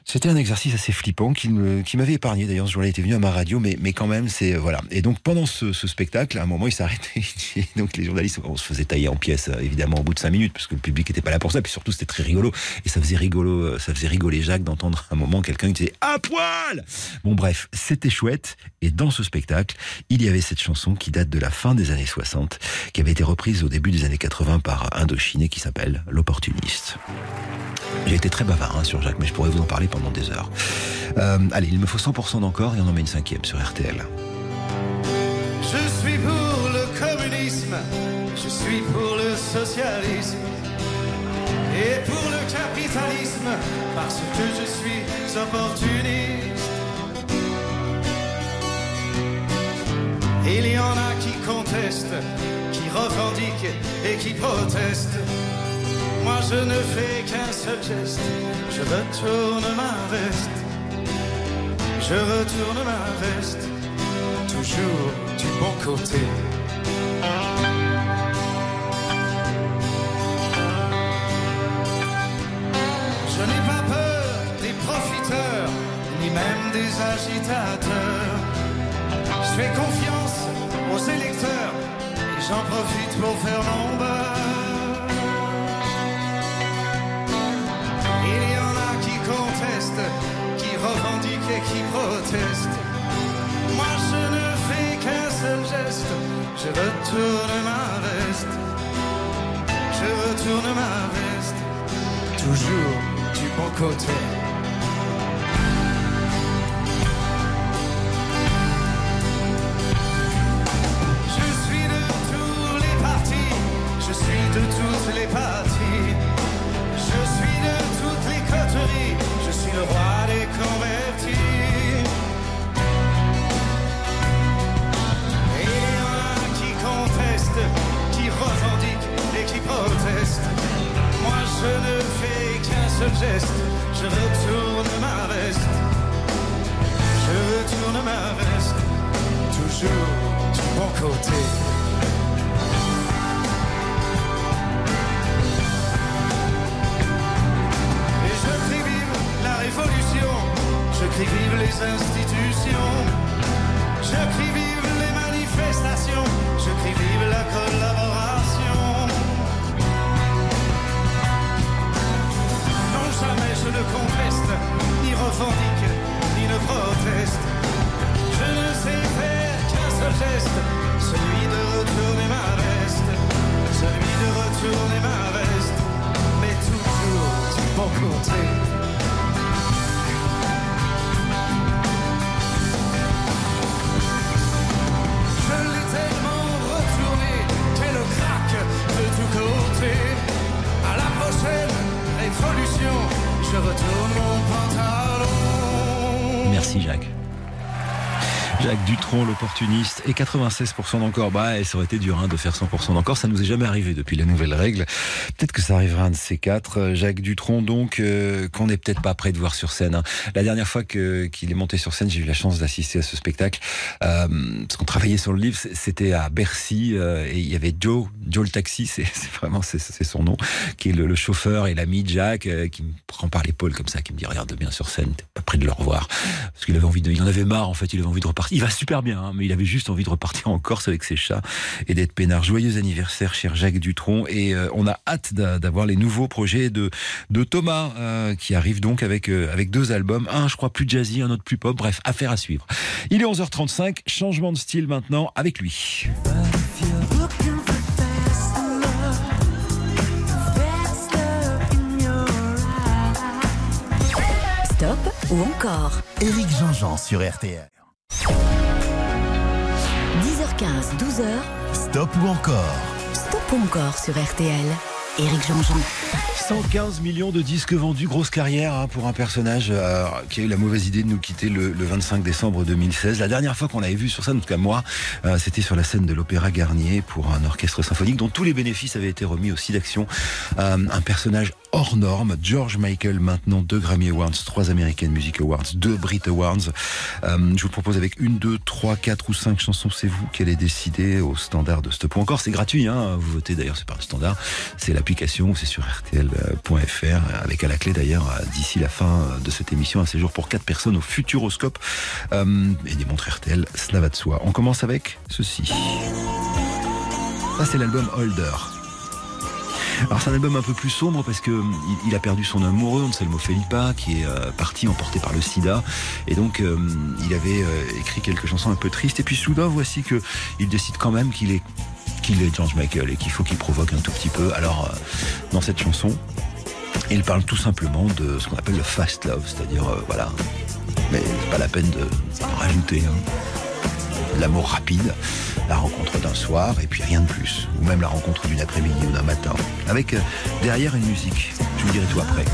C'était un exercice assez flippant qui m'avait épargné. D'ailleurs, ce jour-là, il était venu à ma radio, mais, quand même, c'est euh, voilà. Et donc pendant ce, spectacle, à un moment, il. Et donc les journalistes, on se faisait tailler en pièces, euh, évidemment, au bout de cinq minutes, parce que le public n'était pas là pour ça. Puis surtout, c'était très rigolo. Et ça faisait rigolo, euh, ça faisait rigoler Jacques d'entendre un moment quelqu'un qui disait à poil. Bon, bref, c'était chouette. Et dans ce spectacle, il y avait cette chanson qui date de la fin des années 60, qui avait été reprise au début des années 80 par Indochine et qui s'appelle L'opportuniste. J'ai été très bavard hein, sur Jacques, mais je pourrais vous en parler pendant des heures. Euh, allez, il me faut 100% d'encore et on en met une cinquième sur RTL. Je suis pour le communisme, je suis pour le socialisme et pour le capitalisme parce que je suis opportuniste. Il y en a qui contestent, qui revendiquent et qui protestent. Moi je ne fais qu'un seul geste, je retourne ma veste. Je retourne ma veste toujours du bon côté. Je n'ai pas peur des profiteurs, ni même des agitateurs. Je fais confiance aux électeurs et j'en profite pour faire mon beurre. Qui protestent. Moi je ne fais qu'un seul geste, je retourne ma veste, je retourne ma veste, toujours du bon côté. Dutronc, l'opportuniste, et 96% d'encore. Bah, ça aurait été dur hein, de faire 100% d'encore. Ça nous est jamais arrivé depuis la nouvelle règle. Peut-être que ça arrivera un de ces quatre. Euh, Jacques Dutronc, donc, euh, qu'on n'est peut-être pas prêt de voir sur scène. hein. La dernière fois qu'il est monté sur scène, j'ai eu la chance d'assister à ce spectacle. Euh, parce qu'on travaillait sur le livre, c'était à Bercy, euh, et il y avait Joe, Joe le taxi, c'est vraiment c'est son nom, qui est le, chauffeur et l'ami de Jacques, qui me par l'épaule comme ça, qui me dit regarde bien sur scène, t'es pas prêt de le revoir, parce qu'il avait envie de, il en avait marre en fait, il avait envie de repartir. Il va super bien, hein, mais il avait juste envie de repartir en Corse avec ses chats et d'être peinard. Joyeux anniversaire, cher Jacques Dutronc, et euh, on a hâte d'a- d'avoir les nouveaux projets de de Thomas euh, qui arrive donc avec euh, avec deux albums, un je crois plus jazzy, un autre plus pop. Bref, affaire à suivre. Il est 11h35, changement de style maintenant avec lui. Ou encore Éric Jean-Jean sur RTL. 10h15, 12h, Stop ou encore Stop ou encore sur RTL. Éric Jean-Jean. 115 millions de disques vendus, grosse carrière hein, pour un personnage euh, qui a eu la mauvaise idée de nous quitter le, le 25 décembre 2016. La dernière fois qu'on l'avait vu sur scène, en tout cas moi, euh, c'était sur la scène de l'Opéra Garnier pour un orchestre symphonique dont tous les bénéfices avaient été remis au d'action. Euh, un personnage hors norme. George Michael, maintenant deux Grammy Awards, trois American Music Awards, deux Brit Awards. Euh, je vous propose avec une, deux, trois, quatre ou cinq chansons. C'est vous qui allez décider au standard de Stop ou encore. C'est gratuit, hein. Vous votez d'ailleurs, c'est pas le standard. C'est l'application, c'est sur rtl.fr avec à la clé d'ailleurs euh, d'ici la fin de cette émission un séjour pour quatre personnes au Futuroscope euh, et des montres RTL. Cela va de soi. On commence avec ceci. Ça c'est l'album Holder. Alors c'est un album un peu plus sombre parce que euh, il, a perdu son amoureux, Anselmo Felipa, qui est euh, parti emporté par le sida. Et donc euh, il avait euh, écrit quelques chansons un peu tristes. Et puis soudain, voici que il décide quand même qu'il est qu'il est George Michael et qu'il faut qu'il provoque un tout petit peu. Alors dans cette chanson, il parle tout simplement de ce qu'on appelle le fast love, c'est-à-dire voilà. Mais c'est pas la peine de rajouter. hein l'amour rapide, la rencontre d'un soir et puis rien de plus, ou même la rencontre d'une après-midi ou d'un matin, avec euh, derrière une musique. Je vous dirai tout après.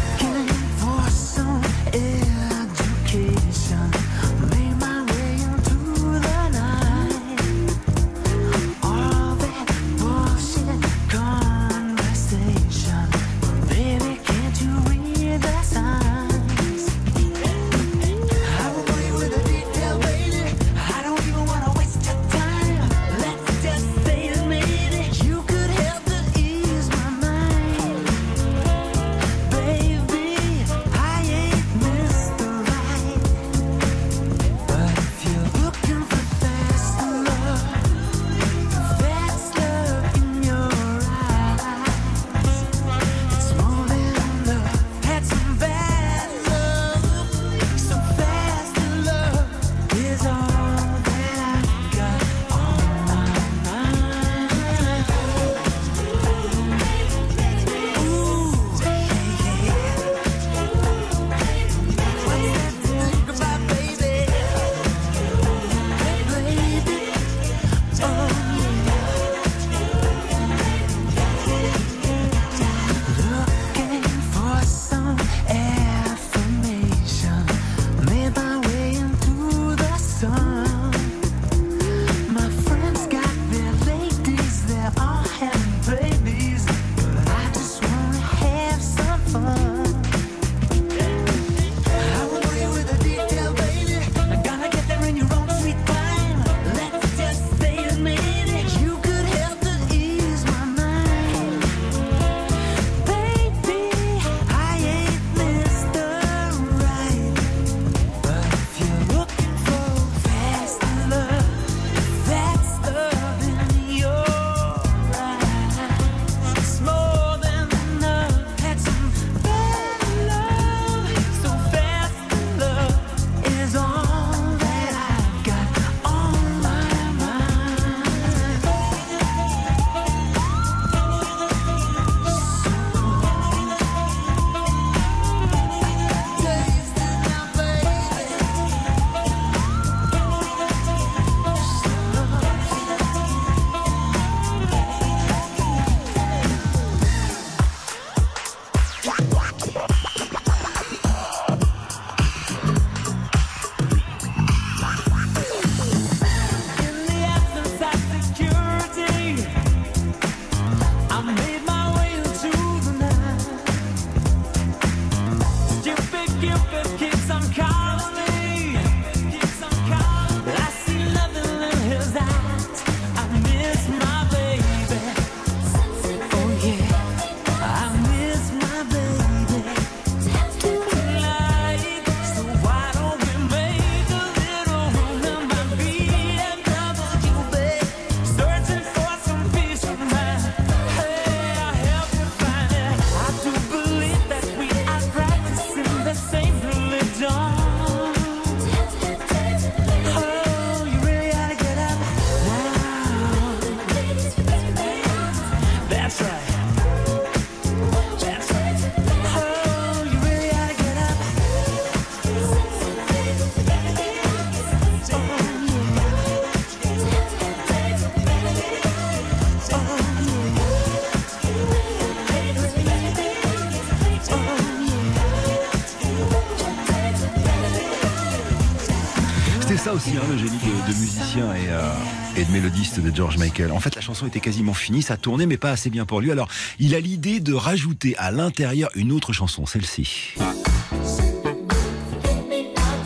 Et, euh, et de mélodiste de George Michael. En fait, la chanson était quasiment finie, ça tournait, mais pas assez bien pour lui. Alors, il a l'idée de rajouter à l'intérieur une autre chanson, celle-ci.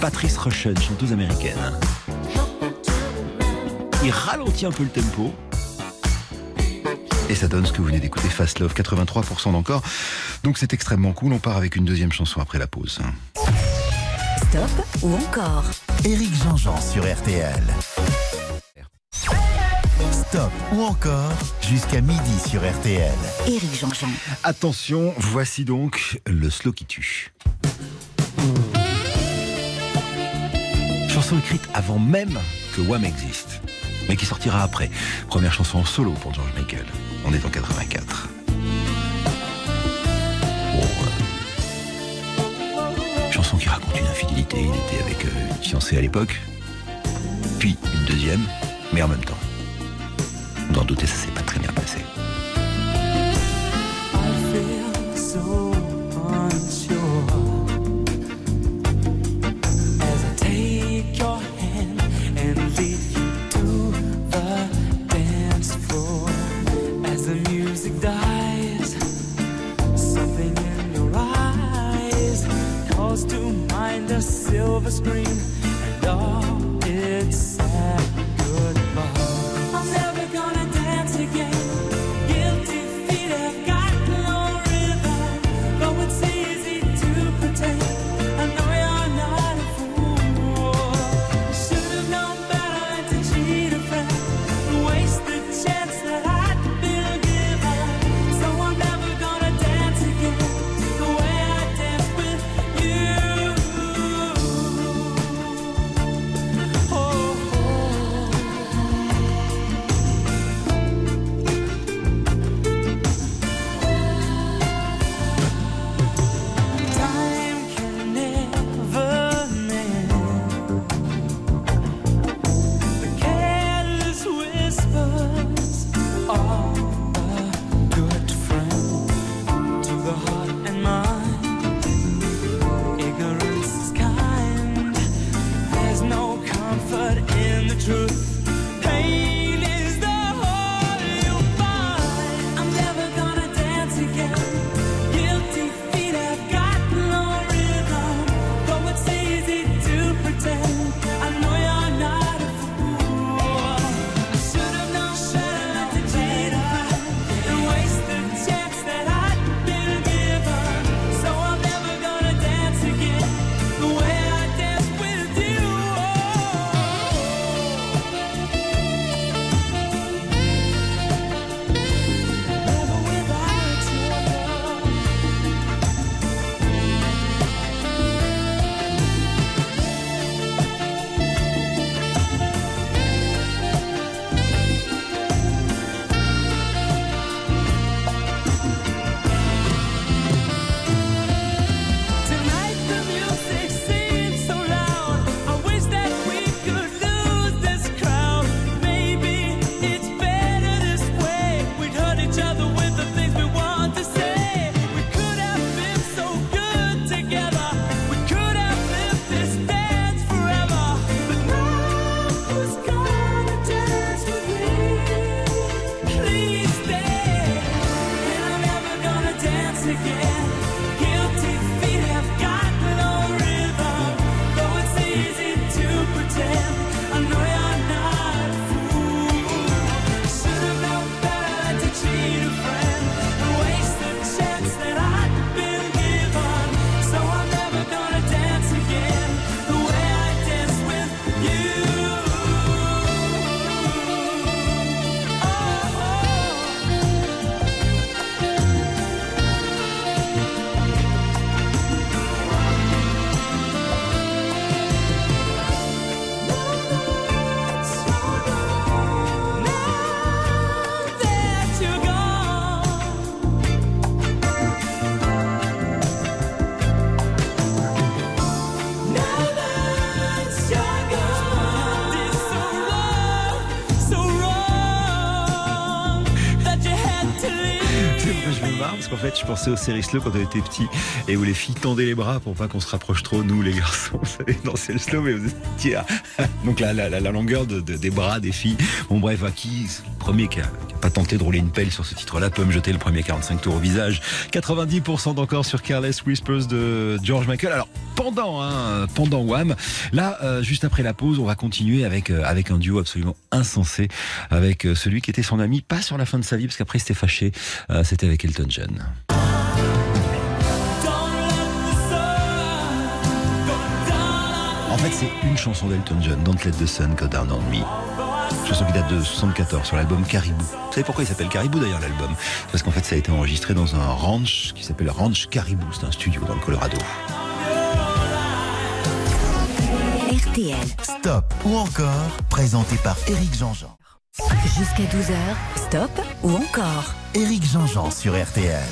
Patrice Rushen, chanteuse américaine. Il ralentit un peu le tempo. Et ça donne ce que vous venez d'écouter, Fast Love, 83% d'encore. Donc c'est extrêmement cool. On part avec une deuxième chanson après la pause. Stop ou encore? Éric Jean-Jean sur RTL. Stop ou encore jusqu'à midi sur RTL. Éric Jean-Jean. Attention, voici donc le slow qui tue. Chanson écrite avant même que Wham existe, mais qui sortira après. Première chanson en solo pour George Michael. On est en 84. Bon, euh, chanson qui raconte une infidélité. Il était avec euh, une fiancée à l'époque, puis une deuxième, mais en même temps. Vous en doutez, ça s'est pas très bien passé. Feel so unsure fait, je pensais aux séries slow quand on était petit et où les filles tendaient les bras pour pas qu'on se rapproche trop, nous les garçons. Vous savez, c'est le slow, mais vous étiez donc la, la, longueur de, de- des bras des filles. Bon, bref, à qui le premier qui a pas tenté de rouler une pelle sur ce titre-là peut me jeter le premier 45 tours au visage. 90% d'encore sur Careless Whispers de George Michael. Alors, pendant, hein, pendant Wham, là, euh, juste après la pause, on va continuer avec, euh, avec un duo absolument insensé, avec euh, celui qui était son ami, pas sur la fin de sa vie, parce qu'après c'était fâché, euh, c'était avec Elton John. En fait, c'est une chanson d'Elton John, Don't Let the Sun Go Down on Me. Chanson qui date de 74 sur l'album Caribou. Vous savez pourquoi il s'appelle Caribou d'ailleurs l'album? Parce qu'en fait ça a été enregistré dans un ranch qui s'appelle Ranch Caribou. C'est un studio dans le Colorado. RTL. Stop ou encore, présenté par Éric Jean-Jean. Jusqu'à 12h, stop ou encore Éric Jean-Jean sur RTL.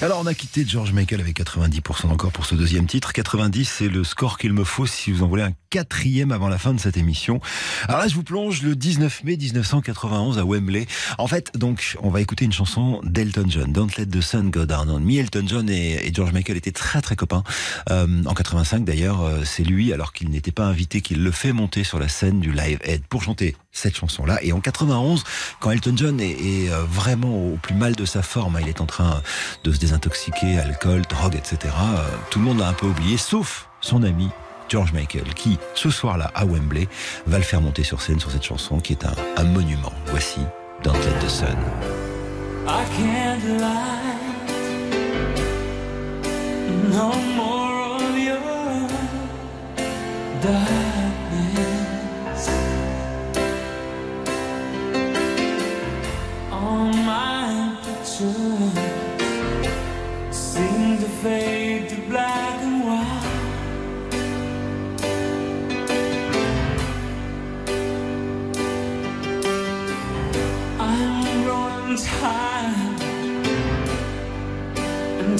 Alors on a quitté George Michael avec 90% encore pour ce deuxième titre. 90 c'est le score qu'il me faut si vous en voulez un quatrième avant la fin de cette émission. Alors là je vous plonge le 19 mai 1991 à Wembley. En fait donc on va écouter une chanson d'Elton John, Don't Let the Sun Go Down on Me. Elton John et, George Michael étaient très très copains. Euh, en 85 d'ailleurs euh, c'est lui alors qu'il n'était pas invité qu'il le fait monter sur la scène du Live Aid pour chanter cette chanson-là. Et en 91 quand Elton John est, est, euh, vraiment au plus mal de sa forme, hein, il est en train de se désintoxiquer, alcool, drogue, etc. euh, tout le monde l'a un peu oublié, sauf son ami George Michael, qui, ce soir-là, à Wembley, va le faire monter sur scène sur cette chanson qui est un, monument. Voici Don't Let the Sun.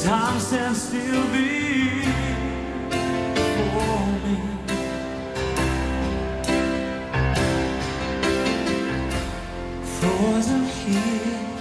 Time stands still before me. Frozen here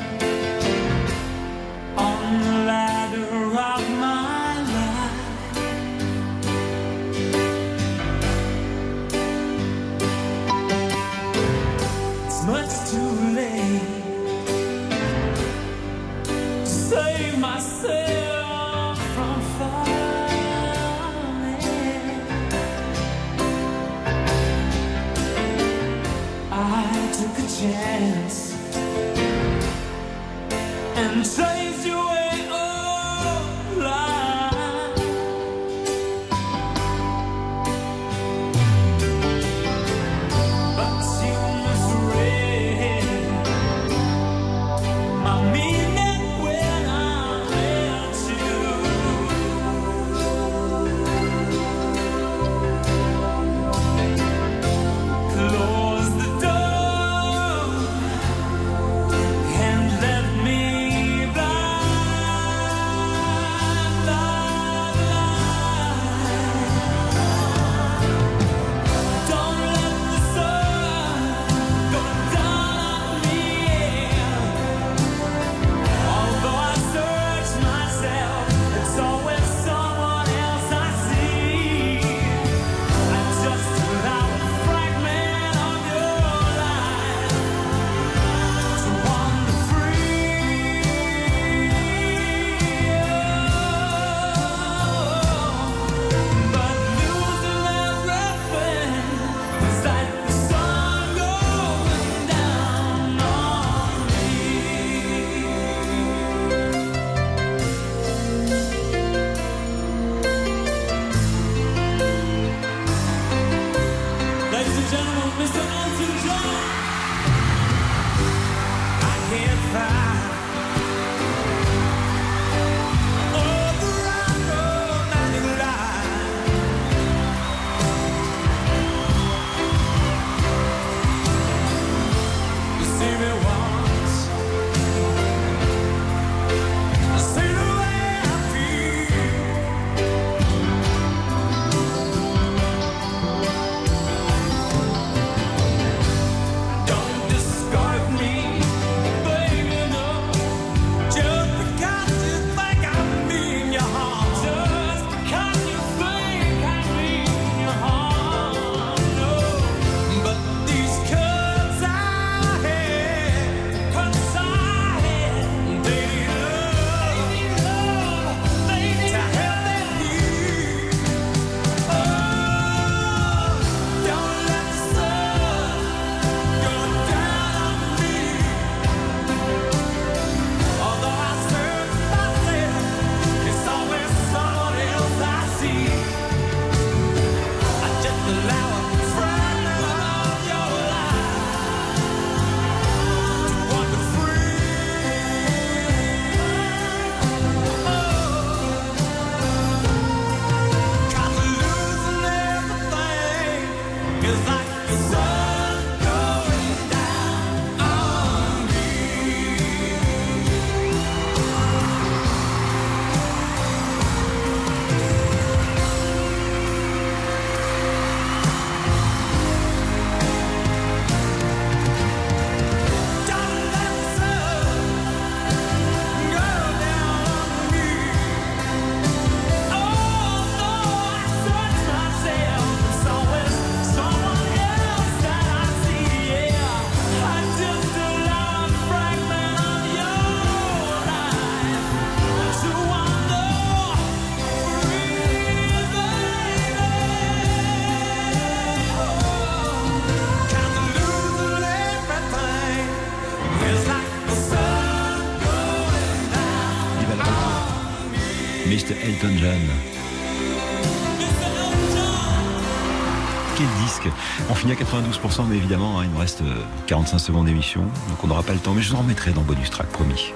mais évidemment, hein, il me reste euh, 45 secondes d'émission, donc on n'aura pas le temps, mais je vous en remettrai dans Bonus Track, promis.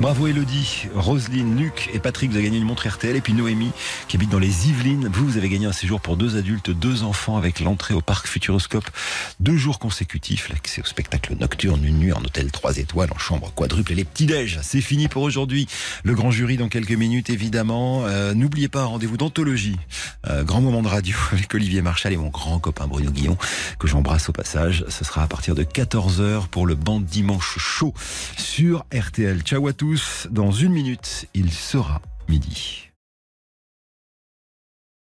Bravo Elodie, Roselyne, Luc et Patrick, vous avez gagné une montre RTL. Et puis Noémie, qui habite dans les Yvelines, vous avez gagné un séjour pour deux adultes, deux enfants avec l'entrée au parc Futuroscope deux jours consécutifs, l'accès au spectacle nocturne, une nuit en hôtel 3 étoiles, en chambre quadruple et les petits-déj. C'est fini pour aujourd'hui. Le grand jury dans quelques minutes, évidemment. Euh, N'oubliez pas rendez-vous d'anthologie. Euh, grand moment de radio avec Olivier Marchal et mon grand copain Bruno Guillon, que j'embrasse au passage. Ce sera à partir de 14h pour le banc dimanche chaud sur RTL. Ciao à tous. Dans une minute, il sera midi.